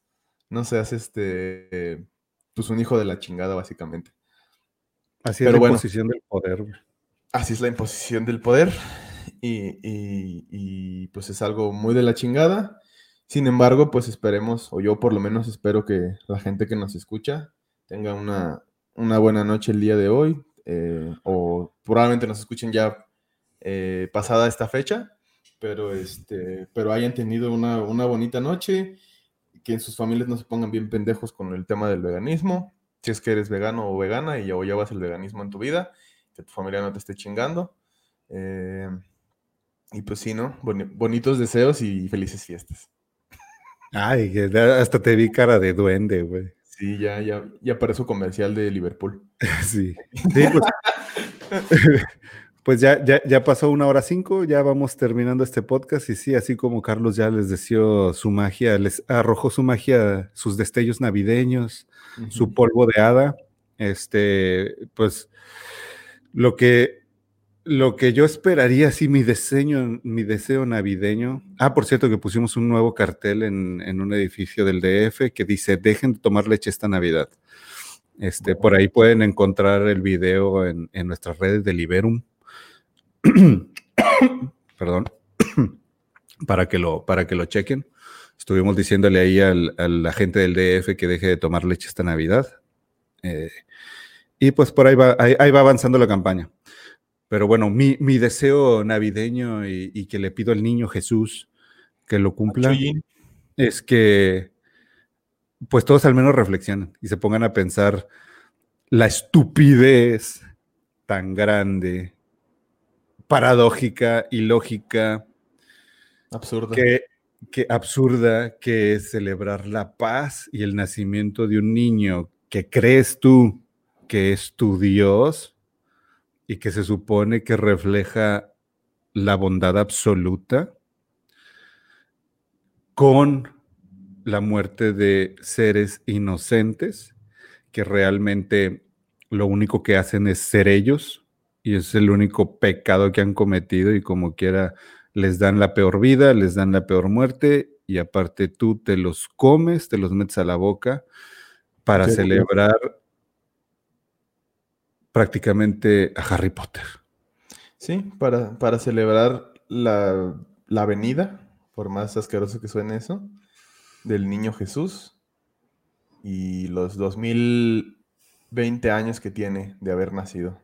no seas este, pues un hijo de la chingada, básicamente.
Así
Pero
es la
bueno.
imposición del poder. güey.
Así es la imposición del poder y, y- y, pues es algo muy de la chingada. Sin embargo, pues esperemos, o yo por lo menos espero que la gente que nos escucha tenga una, una buena noche el día de hoy, eh, o probablemente nos escuchen ya eh, pasada esta fecha, pero, este, pero hayan tenido una, una bonita noche, que sus familias no se pongan bien pendejos con el tema del veganismo, si es que eres vegano o vegana y ya, o llevas el veganismo en tu vida que tu familia no te esté chingando. Eh, y pues sí, ¿no? Boni- bonitos deseos y felices fiestas.
Ay, hasta te vi cara de duende, güey.
Sí, ya, ya, ya parece comercial de Liverpool.
Sí. Sí, pues, pues ya, ya, ya pasó una hora cinco, ya vamos terminando este podcast y sí, así como Carlos ya les deseó su magia, les arrojó su magia, sus destellos navideños, su polvo de hada, este, pues lo que, lo que yo esperaría, sí, mi deseo, mi deseo navideño. Ah, por cierto, que pusimos un nuevo cartel en, en un edificio del DF que dice, dejen de tomar leche esta Navidad. Este, por ahí pueden encontrar el video en, en nuestras redes de Liberum. Perdón. para, que lo, para que lo chequen. Estuvimos diciéndole ahí al, a la gente del DF que deje de tomar leche esta Navidad. Eh, y pues por ahí va, ahí, ahí va avanzando la campaña. Pero bueno, mi, mi deseo navideño y, y, que le pido al niño Jesús que lo cumpla
Chuyín.
es que pues todos al menos reflexionen y se pongan a pensar la estupidez tan grande, paradójica, ilógica,
Absurda.
que, que absurda que es celebrar la paz y el nacimiento de un niño que crees tú que es tu Dios y que se supone que refleja la bondad absoluta con la muerte de seres inocentes que realmente lo único que hacen es ser ellos y es el único pecado que han cometido y como quiera les dan la peor vida, les dan la peor muerte y aparte tú te los comes, te los metes a la boca para
Sí,
celebrar prácticamente a Harry Potter.
Sí, para, para celebrar la, la venida, por más asqueroso que suene eso, del niño Jesús y los 2020 años que tiene de haber nacido.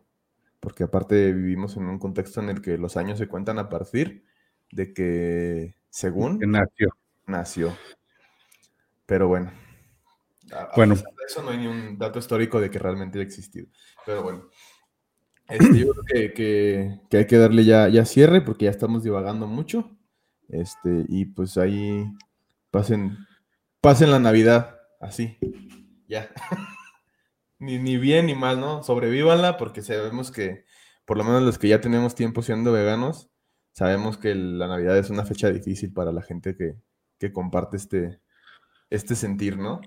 Porque aparte vivimos en un contexto en el que los años se cuentan a partir de que, según,
Que nació.
nació. Pero bueno. A, a
Bueno.
pesar de eso no hay ni un dato histórico de que realmente haya existido. Pero bueno. Este, yo creo que, que- que hay que darle ya, ya cierre porque ya estamos divagando mucho. Este, y pues ahí pasen, pasen la Navidad así. Ya. ni, ni bien ni mal, ¿no? Sobrevívanla porque sabemos que, por lo menos los que ya tenemos tiempo siendo veganos, sabemos que la Navidad es una fecha difícil para la gente que, que comparte este, este sentir, ¿no?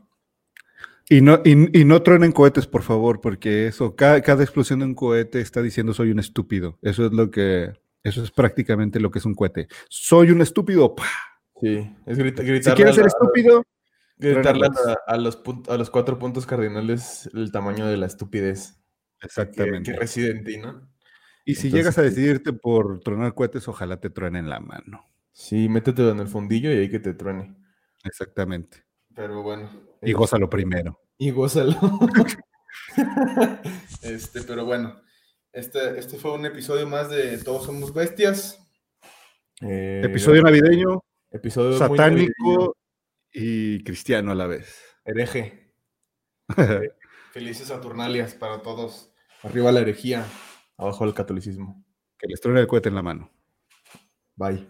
Y no, y, y no truenen cohetes, por favor, porque eso, cada, cada explosión de un cohete está diciendo soy un estúpido. Eso es lo que, eso es prácticamente lo que es un cohete. Soy un estúpido. ¡pah!
Sí, es grita-
Si quieres ser estúpido,
gritarle a, los a los cuatro puntos cardinales el tamaño de la estupidez que,
exactamente.
que reside en ti, ¿no?
Y si
Entonces,
llegas a decidirte por tronar cohetes, ojalá te truenen la mano.
Sí, métetelo en el fundillo y ahí que te truene.
Exactamente.
Pero bueno.
Y
este,
gózalo primero.
Y gózalo. este, pero bueno. Este, este fue un episodio más de Todos Somos Bestias. Eh,
Episodio navideño,
episodio navideño,
satánico y cristiano a la vez.
hereje. Felices Saturnalias para todos. Arriba la herejía, abajo el catolicismo.
que les truene el cohete en la mano.
Bye.